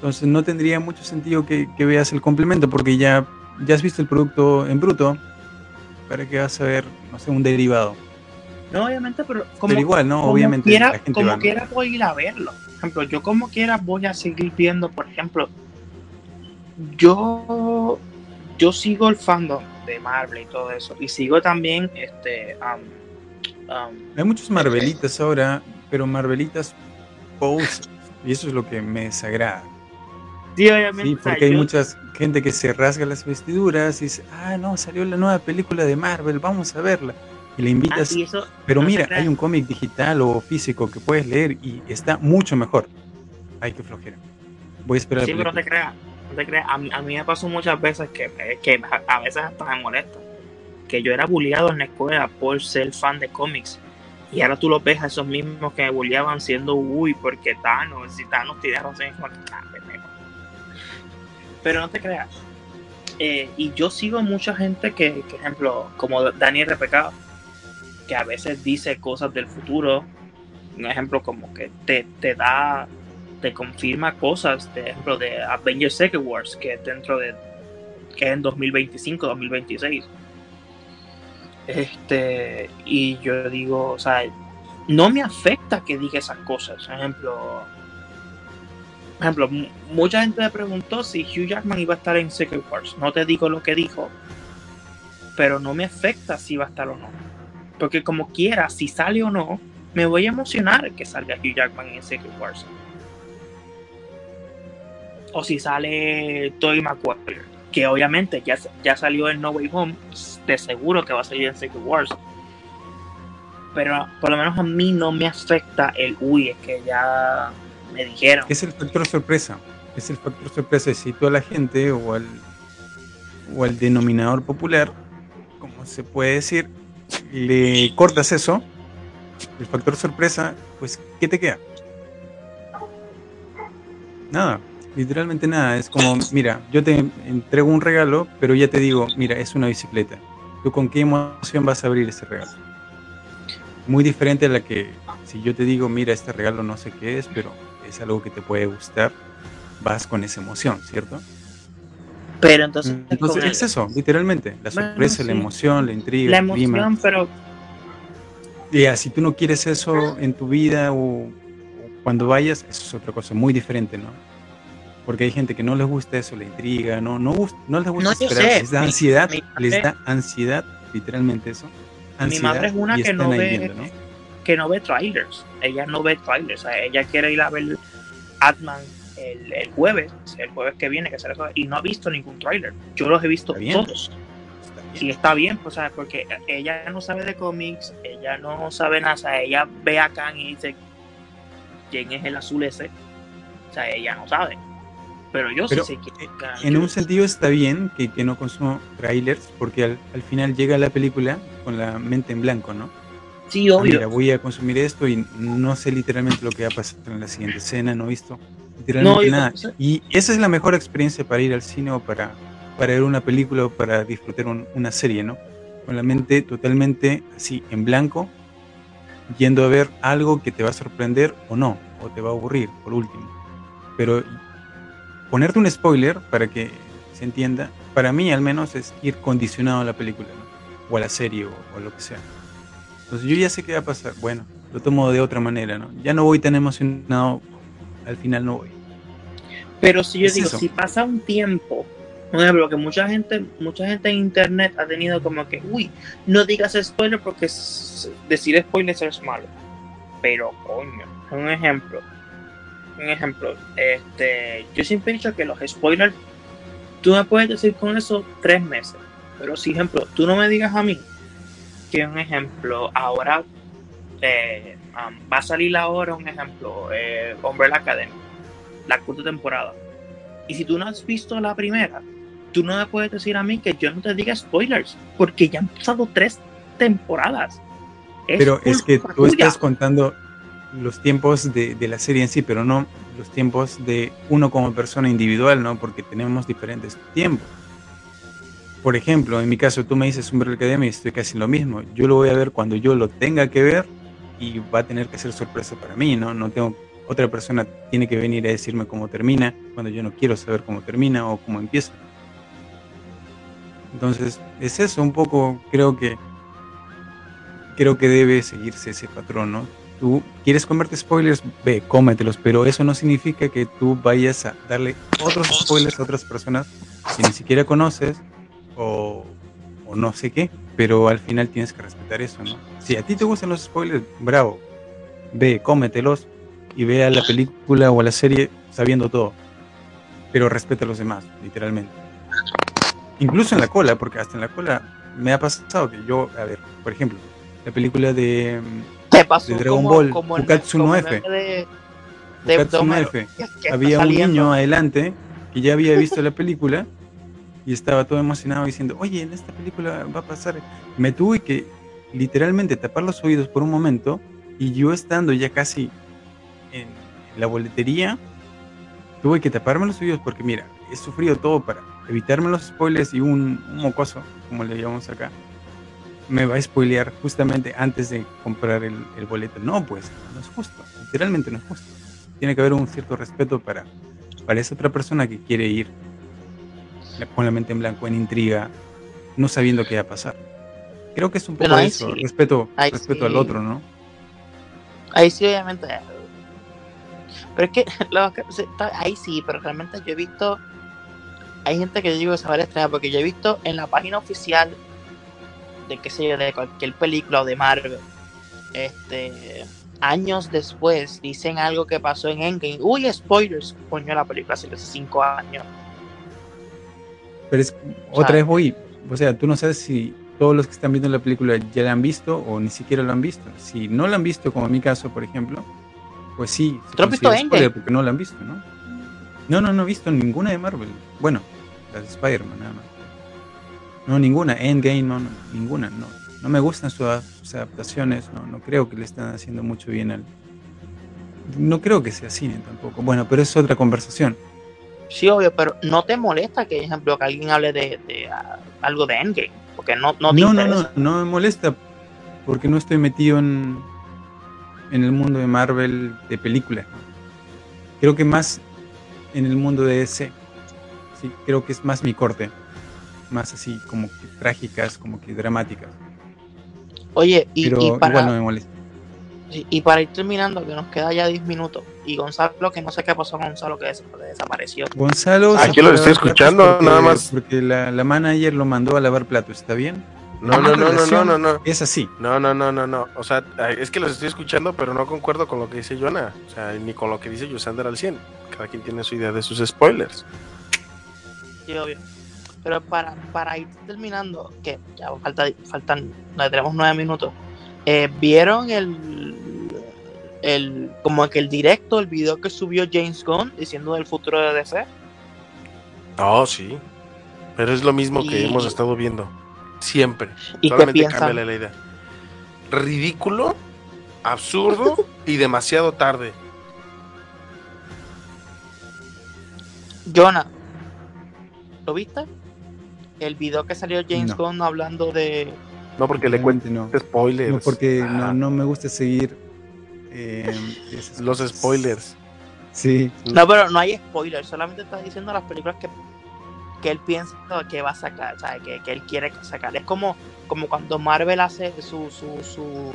entonces no tendría mucho sentido que, que veas el complemento, porque ya, ya has visto el producto en bruto, para que vas a ver, no sé, un derivado. No, obviamente, pero como, Pero igual, ¿no? como Obviamente quiera, la gente como quiera voy a ir a verlo. Por ejemplo, yo como quiera voy a seguir viendo, por ejemplo, yo yo sigo el fandom de Marvel y todo eso. Y sigo también este um, um, Hay muchos Marvelitas ahora, pero Marvelitas poses, y eso es lo que me desagrada. Sí, obviamente, Sí, o sea, porque hay yo- mucha gente que se rasga las vestiduras y dice, ah, no, salió la nueva película de Marvel, vamos a verla. Y le ah, invitas, y eso, pero no mira, hay un cómic digital o físico que puedes leer y está mucho mejor. Ay, qué flojera. Voy a esperar Sí, la pero no te creas, no te creas. A, mí- a mí me pasó muchas veces que, que a, a veces hasta me molesta. Que yo era bulleado en la escuela por ser fan de cómics. Y ahora tú lo ves a esos mismos que me bulleaban siendo uy, porque Thanos, si Thanos razón, es como que, ah. Pero no te creas. Eh, y yo sigo mucha gente que, que, ejemplo, como Daniel RPK, que a veces dice cosas del futuro. Un ejemplo como que te, te da te confirma cosas, de ejemplo, de Avengers Second Wars, que es dentro de, que en 2025, 2026. Este, y yo digo, o sea, no me afecta que diga esas cosas. Por ejemplo, por ejemplo, mu- mucha gente me preguntó si Hugh Jackman iba a estar en Secret Wars. No te digo lo que dijo, pero no me afecta si va a estar o no. Porque como quiera, si sale o no, me voy a emocionar que salga Hugh Jackman en Secret Wars. O si sale Tobey Maguire, que obviamente ya, ya salió en No Way Home, de seguro que va a salir en Secret Wars. Pero por lo menos a mí no me afecta el uy, es que ya me dijeron. Es el factor sorpresa. Es el factor sorpresa. Si tú a la gente o al, o al denominador popular, como se puede decir, le cortas eso, el factor sorpresa, pues, ¿qué te queda? Nada, literalmente nada. Es como, mira, yo te entrego un regalo, pero ya te digo, mira, es una bicicleta. ¿Tú con qué emoción vas a abrir ese regalo? Muy diferente a la que, si yo te digo, mira, este regalo no sé qué es, pero es algo que te puede gustar, vas con esa emoción, ¿cierto? Pero entonces, Entonces con el- es eso, literalmente, la Bueno, sorpresa, la emoción, la intriga, la el clima. emoción, pero Ya, si tú no quieres eso en tu vida o, o cuando vayas, eso es otra cosa muy diferente, ¿no? Porque hay gente que no les gusta eso, la intriga, no, no, no les gusta No, esperar, sé. les da Mi- ansiedad, mi les da ansiedad, literalmente eso. Mi madre es una que no ve- viendo, ¿no? Que no ve trailers. Ella no ve trailers. O sea, ella quiere ir a ver Atman el, el jueves, el jueves que viene, que será y no ha visto ningún tráiler. Yo los he visto todos. Está. Y está bien, pues, ¿sabes? porque ella no sabe de cómics, ella no sabe nada, o sea, ella ve a Kang y dice quién es el azul ese. O sea, ella no sabe. Pero yo Pero, sí sé es Kang. En un sentido está bien que, que no consumo trailers porque al, al final llega la película con la mente en blanco, ¿no? Sí, obvio. mira, voy a consumir esto y no sé literalmente lo que va a pasar en la siguiente escena, no he visto literalmente No, nada. sé. Y esa es la mejor experiencia para ir al cine o para, para ver una película o para disfrutar un- una serie, ¿no? Con la mente totalmente así, en blanco, yendo a ver algo que te va a sorprender o no, o te va a aburrir, por último. Pero ponerte un spoiler para que se entienda, para mí al menos es ir condicionado a la película, ¿no? o a la serie o, o lo que sea. Entonces yo ya sé qué va a pasar. Bueno, lo tomo de otra manera, ¿no? Ya no voy tan emocionado, al final no voy. Pero si yo Es digo, eso. si pasa un tiempo, por ejemplo, que mucha gente, mucha gente en internet ha tenido como que, uy, no digas spoiler porque decir spoiler es malo. Pero coño, un ejemplo. Un ejemplo, este, yo siempre he dicho que los spoilers, tú me puedes decir con eso tres meses. Pero si ejemplo, tú no me digas a mí que un ejemplo, ahora eh, um, va a salir ahora un ejemplo, eh, Umbrella Academy, la cuarta temporada. Y si tú no has visto la primera, tú no me puedes decir a mí que yo no te diga spoilers, porque ya han pasado tres temporadas. Pero es que tú tuya. estás contando los tiempos de, de la serie en sí, pero no los tiempos de uno como persona individual, ¿no? Porque tenemos diferentes tiempos. Por ejemplo, en mi caso, tú me dices Umbrella Academy y estoy casi lo mismo. Yo lo voy a ver cuando yo lo tenga que ver y va a tener que ser sorpresa para mí, ¿no? No tengo otra persona tiene que venir a decirme cómo termina cuando yo no quiero saber cómo termina o cómo empieza. Entonces, es eso un poco, creo que creo que debe seguirse ese patrón, ¿no? Tú quieres comerte spoilers, ve, cómetelos, pero eso no significa que tú vayas a darle otros spoilers a otras personas que ni siquiera conoces o, o no sé qué, pero al final tienes que respetar eso, ¿no? Si a ti te gustan los spoilers, bravo, ve, cómetelos y ve a la película o a la serie sabiendo todo, pero respeta a los demás, literalmente. Incluso en la cola, porque hasta en la cola me ha pasado que yo, a ver, por ejemplo, la película de mm, Te pasó de Dragon como- Ball, como el- Bukatsu como no el F. de- de había un niño adelante que ya había visto la película y estaba todo emocionado diciendo, oye, en esta película va a pasar. Me tuve que literalmente tapar los oídos por un momento y yo estando ya casi en la boletería, tuve que taparme los oídos porque mira, he sufrido todo para evitarme los spoilers y un, un mocoso, como le llamamos acá, me va a spoilear justamente antes de comprar el, el boleto. No, pues, no es justo, literalmente no es justo. Tiene que haber un cierto respeto para, para esa otra persona que quiere ir con la mente en blanco, en intriga, no sabiendo qué va a pasar. Creo que es un poco eso, sí. respeto, Ahí respeto al otro, ¿no? Ahí sí, obviamente. Pero es que ahí sí, pero realmente yo he visto. Hay gente que yo digo que se va a estrenar porque yo he visto en la página oficial de qué sé yo, de cualquier película o de Marvel, este años después dicen algo que pasó en Endgame. Uy, spoilers, coño, la película hace hace cinco años. Pero es, otra vez voy, o sea, tú no sabes si todos los que están viendo la película ya la han visto o ni siquiera lo han visto. Si no la han visto, como en mi caso, por ejemplo, pues sí, se ¿Tú has visto considera spoiler porque no la han visto, ¿no? No, no, no he visto ninguna de Marvel. Bueno, las de Spider-Man nada más. No, ninguna. Endgame, no, no, ninguna, no. No me gustan sus, sus adaptaciones, no, no creo que le están haciendo mucho bien al... No creo que sea cine tampoco. Bueno, pero es otra conversación. Sí, obvio, pero no te molesta que, por ejemplo, que alguien hable de, de, ah, algo de Endgame, porque no, no te no, no, interesa. no, no me molesta porque no estoy metido en, en el mundo de Marvel de películas. ¿no? Creo que más en el mundo de DC. Sí, creo que es más mi corte. Más así como que trágicas, como que dramáticas. Oye, y, Pero y para, igual no me molesta. Sí, Y para ir terminando, que nos queda ya 10 minutos. Y Gonzalo, que no sé qué pasó con Gonzalo, que des- desapareció. Gonzalo. Aquí lo estoy escuchando, porque- nada más. Porque la, la manager lo mandó a lavar platos. ¿Está bien? No, no, no, no, no, no, no. Es así. No, no, no, no, no. O sea, es que los estoy escuchando, pero no concuerdo con lo que dice Joana. O sea, ni con lo que dice Yusander al 100. Cada quien tiene su idea de sus spoilers. Sí, obvio. Pero para, para ir terminando, que ya falta, faltan, tenemos nueve minutos. Eh, ¿Vieron el, el, como que el directo, el video que subió James Gunn diciendo del futuro de DC? Oh, sí. Pero es lo mismo que hemos estado viendo. Siempre. ¿Y Solamente piensan? cámbiale la idea. Ridículo, absurdo y demasiado tarde. Jonah, ¿lo viste? El video que salió James No. Gunn hablando de... No porque le cuente no. spoilers. No, porque no, no me gusta seguir eh, Los cosas. spoilers. Sí, No, pero no hay spoilers, solamente está diciendo las películas que, que él piensa que va a sacar, ¿sabes? Que, que él quiere sacar. Es como, como cuando Marvel hace su, su, su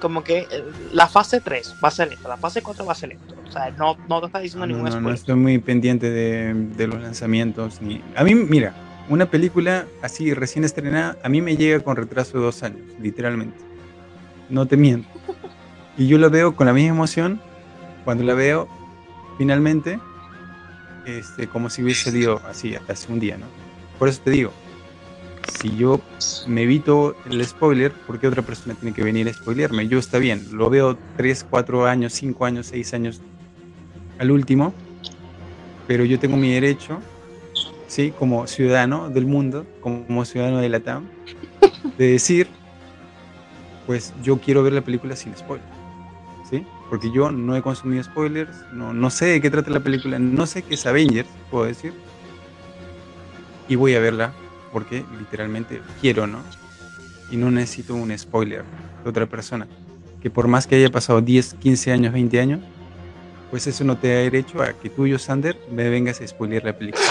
como que eh, la fase 3 va a ser esto, la fase 4 va a ser esto. O sea, no, no te está diciendo no, ningún no, no spoiler. estoy muy pendiente de, de los lanzamientos. Ni... A mí, mira, una película así recién estrenada, a mí me llega con retraso de dos años, literalmente. No te miento. Y yo la veo con la misma emoción cuando la veo finalmente, este, como si hubiese salido así hace un día, ¿no? Por eso te digo, si yo me evito el spoiler, ¿por qué otra persona tiene que venir a spoilearme? Yo está bien, lo veo 3, 4 años, 5 años, 6 años al último, pero yo tengo mi derecho, ¿sí? Como ciudadano del mundo, como ciudadano de la TAM, de decir, pues yo quiero ver la película sin spoiler, ¿sí? Porque yo no he consumido spoilers, no, no sé de qué trata la película, no sé qué es Avengers, puedo decir, y voy a verla porque literalmente quiero, ¿no? Y no necesito un spoiler de otra persona. Que por más que haya pasado 10, 15 años, 20 años, pues eso no te da derecho a que tú, yo, Sander, me vengas a spoilear la película.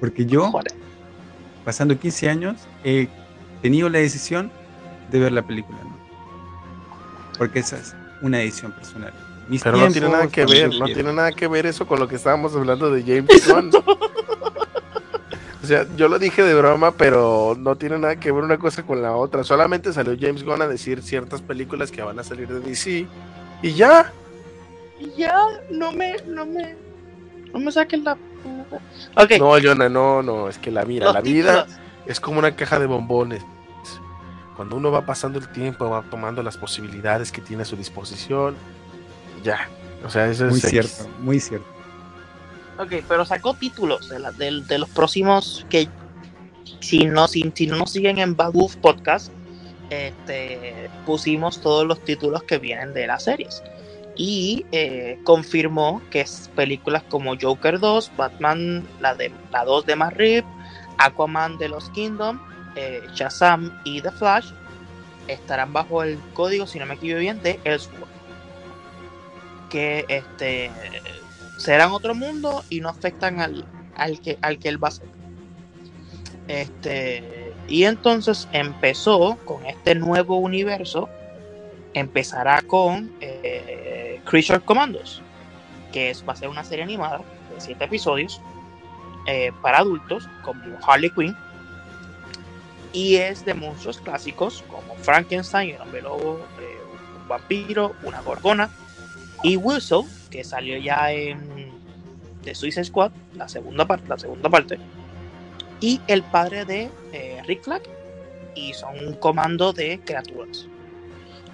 Porque yo, pasando 15 años, he tenido la decisión de ver la película, ¿no? Porque esa es una decisión personal. Mis Pero no tiene tiempos, nada que ver, no tiene nada que ver eso con lo que estábamos hablando de James Gunn. O sea, yo lo dije de broma, pero no tiene nada que ver una cosa con la otra. Solamente salió James Gunn a decir ciertas películas que van a salir de DC y ya. Y ya, no me, no me, no me saquen la... Ok, No, Jonah, no, no, es que la mira, los la vida títulos. es como una caja de bombones. Cuando uno va pasando el tiempo, va tomando las posibilidades que tiene a su disposición. Ya. O sea, eso Muy es cierto, muy cierto. Ok, pero sacó títulos de, la- del- de los próximos que si no, si, si no nos siguen en Bad Wolf Podcast, este, pusimos todos los títulos que vienen de las series. Y eh, confirmó que películas como Joker 2, Batman, la, de, la 2 de Matt Reeves, Aquaman de los Kingdom, eh, Shazam y The Flash estarán bajo el código, si no me equivoco bien, de Elseworld. Que este serán otro mundo y no afectan al, al, que, al que él va a ser. Este, y entonces empezó con este nuevo universo. Empezará con eh, Creature Commandos, que es, va a ser una serie animada de 7 episodios eh, para adultos, como Harley Quinn. Y es de monstruos clásicos como Frankenstein, el hombre lobo, eh, un vampiro, una gorgona y Wilson, que salió ya en The Suicide Squad, la segunda parte, la segunda parte, y el padre de eh, Rick Flag, y son un comando de criaturas.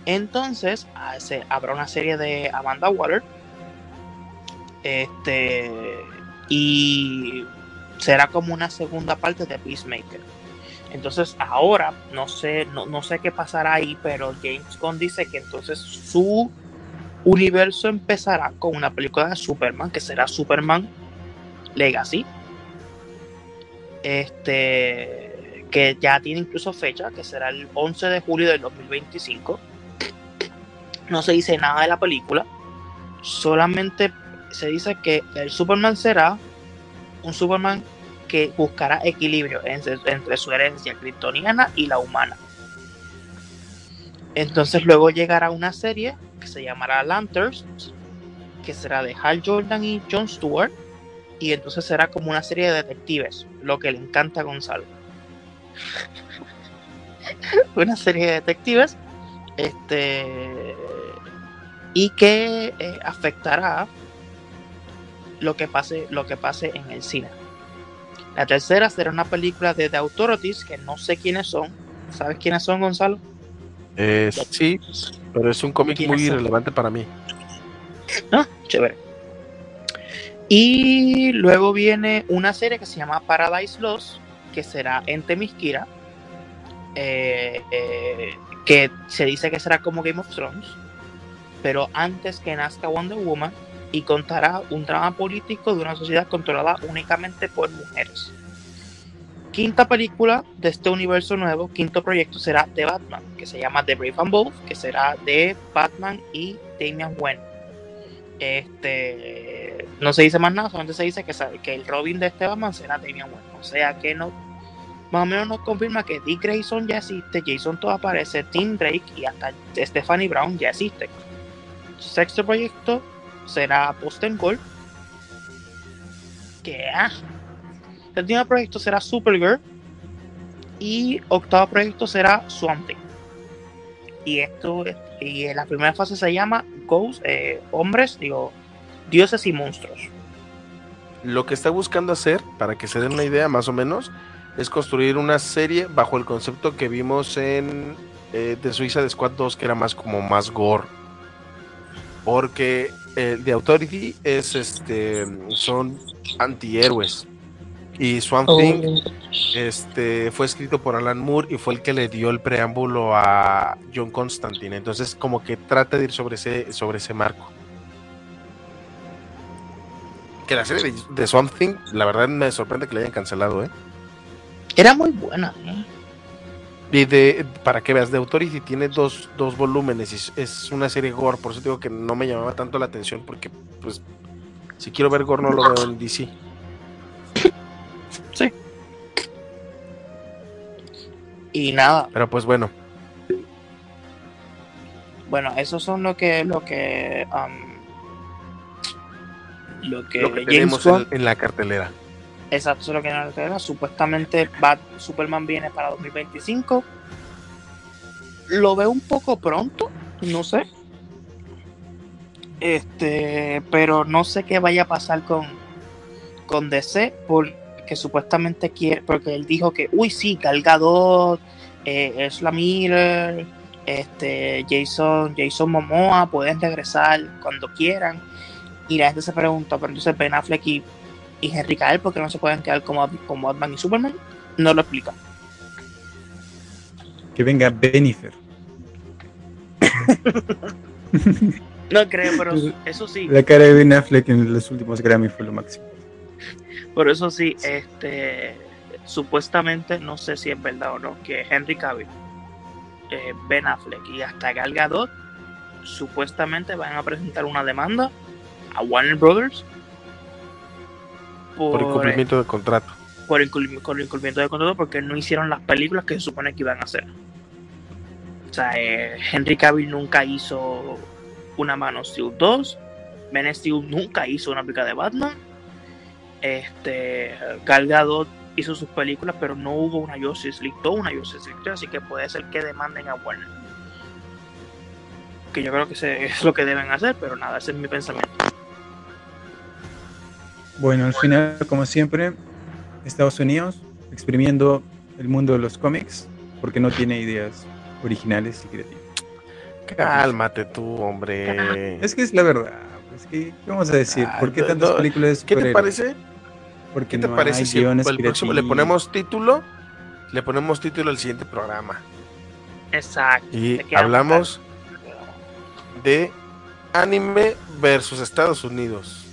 Entonces hace- habrá una serie de Amanda Waller, este, y será como una segunda parte de Peacemaker. Entonces ahora no sé, no, no sé qué pasará ahí, pero James Gunn dice que entonces su universo empezará con una película de Superman que será Superman Legacy. Este que ya tiene incluso fecha, que será el 11 de julio del 2025. No se dice nada de la película, solamente se dice que el Superman será un Superman que buscará equilibrio entre, su herencia kryptoniana y la humana. Entonces luego llegará una serie que se llamará Lanterns, que será de Hal Jordan y Jon Stewart, y entonces será como una serie de detectives, lo que le encanta a Gonzalo. una serie de detectives este y que eh, afectará lo que pase lo que pase en el cine la tercera será una película de The Authorities que no sé quiénes son sabes quiénes son Gonzalo Eh, sí, pero es un cómic ¿Quiénes muy son? irrelevante para mí. Ah, chévere. Y luego viene una serie que se llama Paradise Lost, que será en Temisquira, eh, eh, que se dice que será como Game of Thrones, pero antes que nazca Wonder Woman y contará un drama político de una sociedad controlada únicamente por mujeres. Quinta película de este universo nuevo, quinto proyecto será de Batman, que se llama The Brave and Bold, que será de Batman y Damian Wayne. Este, no se dice más nada, solamente se dice que, el Robin de este Batman será Damian Wayne. O sea que no, más o menos nos confirma que Dick Grayson ya existe, Jason todo aparece, Tim Drake y hasta Stephanie Brown ya existe. Sexto proyecto será Post and Gold. Que ah. Séptimo proyecto será Supergirl. Y octavo proyecto será Swamp. Y esto y en la primera fase se llama Ghost, eh, hombres, digo, dioses y monstruos. Lo que está buscando hacer, para que se den una idea más o menos, es construir una serie bajo el concepto que vimos en eh, The Suicide Squad 2, que era más como más gore. Porque el The Authority es este son antihéroes. Y Swamp Thing este, fue escrito por Alan Moore y fue el que le dio el preámbulo a John Constantine. Entonces, como que trata de ir sobre ese, sobre ese marco. Que la serie de, de Swamp Thing, la verdad me sorprende que la hayan cancelado, ¿eh? Era muy buena. ¿eh? Y de, para que veas, The Authority tiene dos, dos volúmenes y es- es una serie gore, por eso digo que no me llamaba tanto la atención porque, pues, si quiero ver gore no lo veo en DC. Y nada, Pero pues bueno, bueno, esos son lo que, lo que, um, lo que, lo que James tenemos en la cartelera. Exacto, eso es lo que nos queda. Supuestamente Bat Superman viene para 2025. Lo veo un poco pronto, no sé. Este, pero no sé qué vaya a pasar con, con DC, porque supuestamente quiere, porque él dijo que, uy, sí, Gal Gadot, eh, Ezra Miller, este, Jason, Jason Momoa pueden regresar cuando quieran. Y la gente se pregunta, pero entonces Ben Affleck y y Henry Cavill porque no se pueden quedar como, como Batman y Superman no lo explica Que venga Benifer. no creo pero eso sí La cara de Ben Affleck en los últimos Grammy fue lo máximo. pero eso sí este supuestamente no sé si es verdad o no que Henry Cavill eh, Ben Affleck y hasta Gal Gadot supuestamente van a presentar una demanda a Warner Brothers por, Por incumplimiento de contrato. por incul- con el incumplimiento de contrato porque no hicieron las películas que se supone que iban a hacer. O sea, eh, Henry Cavill nunca hizo una Man of Steel 2, Ben Steel nunca hizo una película de Batman, este, Gal Gadot hizo sus películas, pero no hubo una Justice League 2, una Justice League 3, así que puede ser que demanden a Warner. Que yo creo que es lo que deben hacer, pero nada, ese es mi pensamiento. Bueno, al final, como siempre, Estados Unidos exprimiendo el mundo de los cómics porque no tiene ideas originales y creativas. Cálmate tú, hombre. Es que es la verdad. Es que, ¿qué vamos a decir? Ah, ¿Por qué tantas películas de ¿Qué te parece? Porque ¿Qué te no parece hay si el próximo le ponemos título? Le ponemos título al siguiente programa. Exacto. Y hablamos de anime versus Estados Unidos.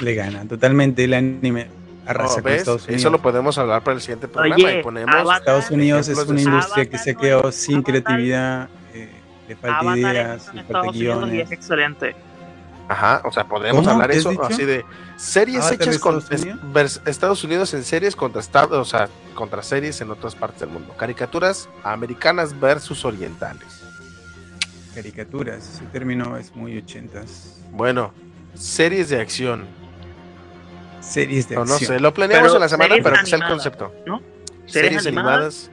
Le gana totalmente el anime. Arrasa ¿No con? Estados Unidos. Eso lo podemos hablar para el siguiente programa Oye, y ponemos Avatar- Estados Unidos es una de- industria que se quedó sin Avatar- creatividad, eh, le falta Avatar ideas, le falta y guiones. es excelente. Ajá, o sea, podemos hablar ¿Qué has eso dicho? así de series ¿Avatar de hechas con Estados Unidos? Estados Unidos en series contra Estados, o sea, contra series en otras partes del mundo. Caricaturas americanas versus orientales. Caricaturas, ese término es muy ochentas. Bueno, series de acción. Series de No, no acción. sé, lo planeamos Pero en la semana, pero que sea el concepto. Series, Series animadas, animadas.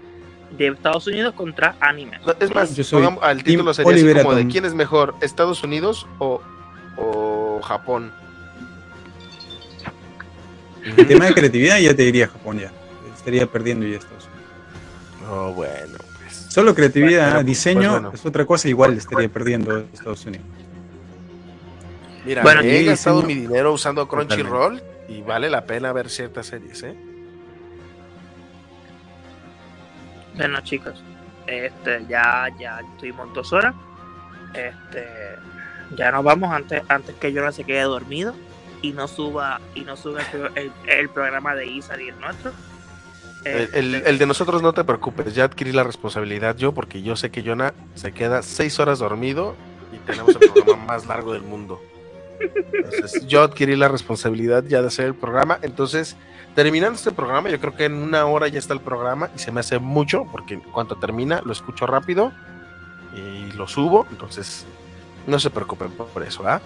de Estados Unidos contra anime. No, es más, Yo soy pongamos- al título sería así como de quién es mejor, Estados Unidos o, o Japón. El tema de creatividad ya te diría Japón ya. Estaría perdiendo ya Estados Unidos. Oh, bueno, pues. Solo creatividad, Bueno, pues, diseño bueno. es otra cosa, igual estaría perdiendo Estados Unidos. Mira, Bueno, he gastado diseño- mi dinero usando Crunchyroll y vale la pena ver ciertas series, ¿eh? Bueno, chicos, este, ya, ya estuvimos dos horas. Este, ya nos vamos antes, antes que yo no se quede dormido y no suba, y no suba el, el- el programa de Isa y el nuestro. El, Este, el- el de nosotros no te preocupes, ya adquirí la responsabilidad yo porque yo sé que Jonah se queda seis horas dormido y tenemos el programa más largo del mundo. Entonces, yo adquirí la responsabilidad ya de hacer el programa. Entonces, terminando este programa, yo creo que en una hora ya está el programa y se me hace mucho porque en cuanto termina lo escucho rápido y lo subo. Entonces, no se preocupen por eso, ¿ah?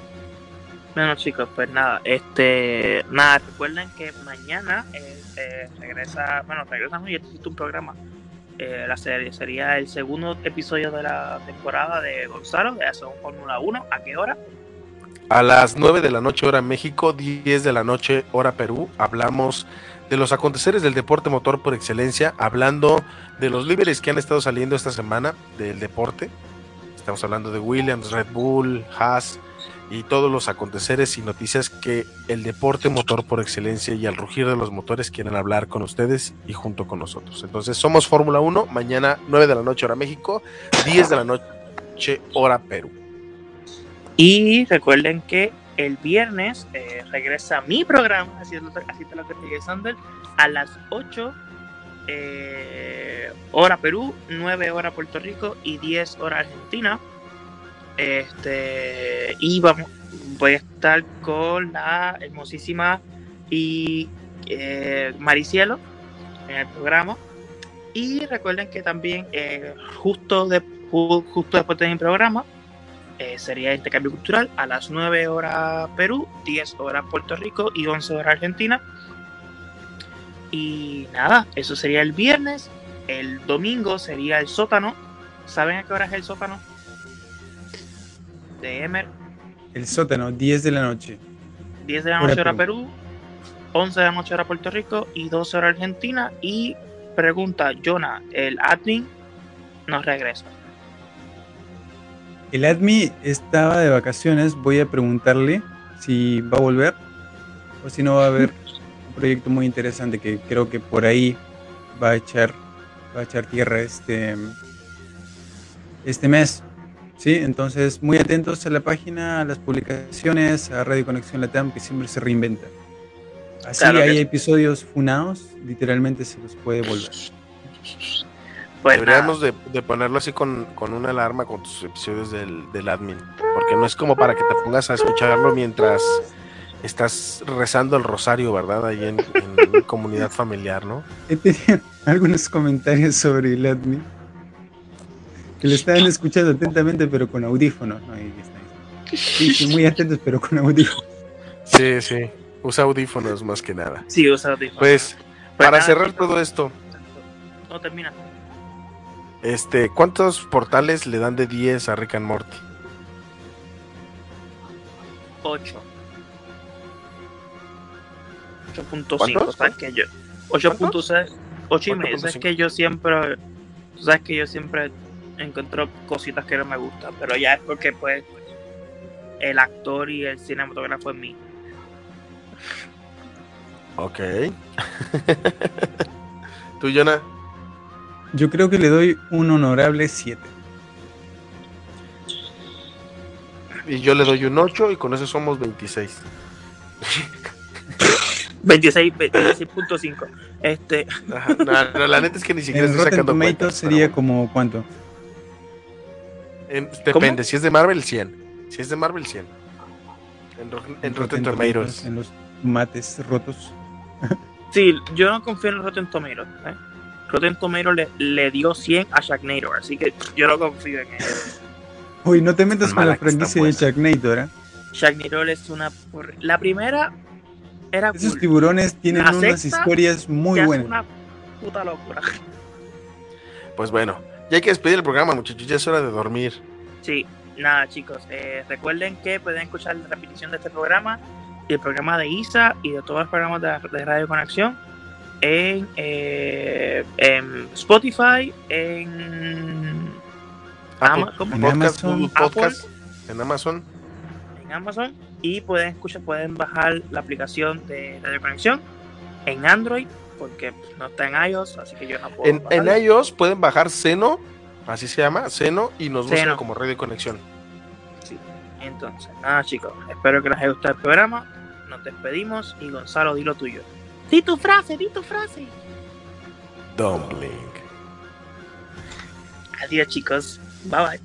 Bueno chicos, pues nada, este, nada, recuerden que mañana eh, eh, regresa, bueno, regresamos y existe un programa. Eh, la serie sería el segundo episodio de la temporada de Gonzalo, de Son Fórmula 1. ¿A qué hora? A las 9 de la noche hora México, 10 de la noche hora Perú, hablamos de los aconteceres del deporte motor por excelencia, hablando de los líderes que han estado saliendo esta semana del deporte. Estamos hablando de Williams, Red Bull, Haas y todos los aconteceres y noticias que el deporte motor por excelencia y al rugir de los motores quieren hablar con ustedes y junto con nosotros. Entonces somos Fórmula 1, mañana 9 de la noche hora México, 10 de la noche hora Perú. Y recuerden que el viernes eh, regresa mi programa, así, es que a las 8 eh, hora Perú, 9 hora Puerto Rico y 10 hora Argentina. Este, y vamos, voy a estar con la hermosísima y eh, Maricielo en el programa. Y recuerden que también eh, justo, de, ju- justo después de mi programa eh, sería intercambio cultural a las 9 horas Perú, 10 horas Puerto Rico y 11 horas Argentina. Y nada, eso sería el viernes. El domingo sería el sótano. ¿Saben a qué hora es el sótano? De Emer. El sótano, 10 de la noche. 10 de la Hora noche hora Perú. Perú, 11 de la noche hora Puerto Rico y 12 horas Argentina. Y pregunta, Jonah, el admin nos regresa. El admi estaba de vacaciones, voy a preguntarle si va a volver o si no va a haber un proyecto muy interesante que creo que por ahí va a echar va a echar tierra este este mes. Sí, entonces muy atentos a la página, a las publicaciones, a Radio Conexión Latam que siempre se reinventa. Así Claro que hay sí. episodios funados, literalmente se los puede volver. Pues Deberíamos de, de ponerlo así con, con una alarma con tus episodios del, del admin. Porque no es como para que te pongas a escucharlo mientras estás rezando el rosario, ¿verdad? Ahí en, en comunidad familiar, ¿no? He tenido algunos comentarios sobre el admi que lo estaban escuchando atentamente, pero con audífonos. ¿no? Ahí está. Sí, sí, muy atentos, pero con audífonos. Sí, sí. Usa audífonos más que nada. sí, usa audífonos. Pues, Pues para nada, cerrar todo esto, No termina. Este, ¿cuántos portales le dan de 10 a Rick and Morty? 8. 8.5, ¿Cuántos? sabes que yo 8.6, 8 y medio, sabes 8.5. que yo siempre sabes que yo siempre encuentro cositas que no me gustan, pero ya es porque pues el actor y el cinematógrafo es mí. Ok. ¿Tú, Jonah? Yo creo que le doy un honorable 7. Y yo le doy un 8 y con eso somos 26. 26, 26.5. Este, Ajá, no, no, la neta es que ni siquiera En estoy Rotten sacando Tomatoes cuentas, sería pero como cuánto? bueno. En- depende, si es de Marvel, 100. Si es de Marvel, 100. En, Ro- en Rotten Tomatoes. En los tomates rotos. sí, yo no confío en Rotten Tomatoes, ¿eh? Rotten Tomatoes le, le dio 100 a Sharknado, así que yo no confío en él. Uy, no te metas con la franquicia de. Sharknado, ¿eh? Sharknado es una... La primera era Esos cool. tiburones tienen La unas historias muy Ya es buenas. una puta locura. Pues bueno, ya hay que despedir el programa, muchachos. Ya es hora de dormir. Sí, nada chicos, eh, recuerden que pueden escuchar la repetición de este programa y el programa de ISA y de todos los programas de, de Radio Conexión en, eh, en Spotify, en, Apple Ama- ¿cómo? En Podcast, Amazon, en Amazon. en Amazon y pueden escuchar, pueden bajar la aplicación de Radio Conexión en Android porque no está en iOS, así que yo no puedo. En, iOS pueden bajar Seno, así se llama, Seno, y nos buscan como Radio Conexión. Entonces, nada chicos, espero que les haya gustado el programa. Nos despedimos y Gonzalo, di lo tuyo. Di tu frase, di tu frase. Dumpling. Adiós chicos, bye bye.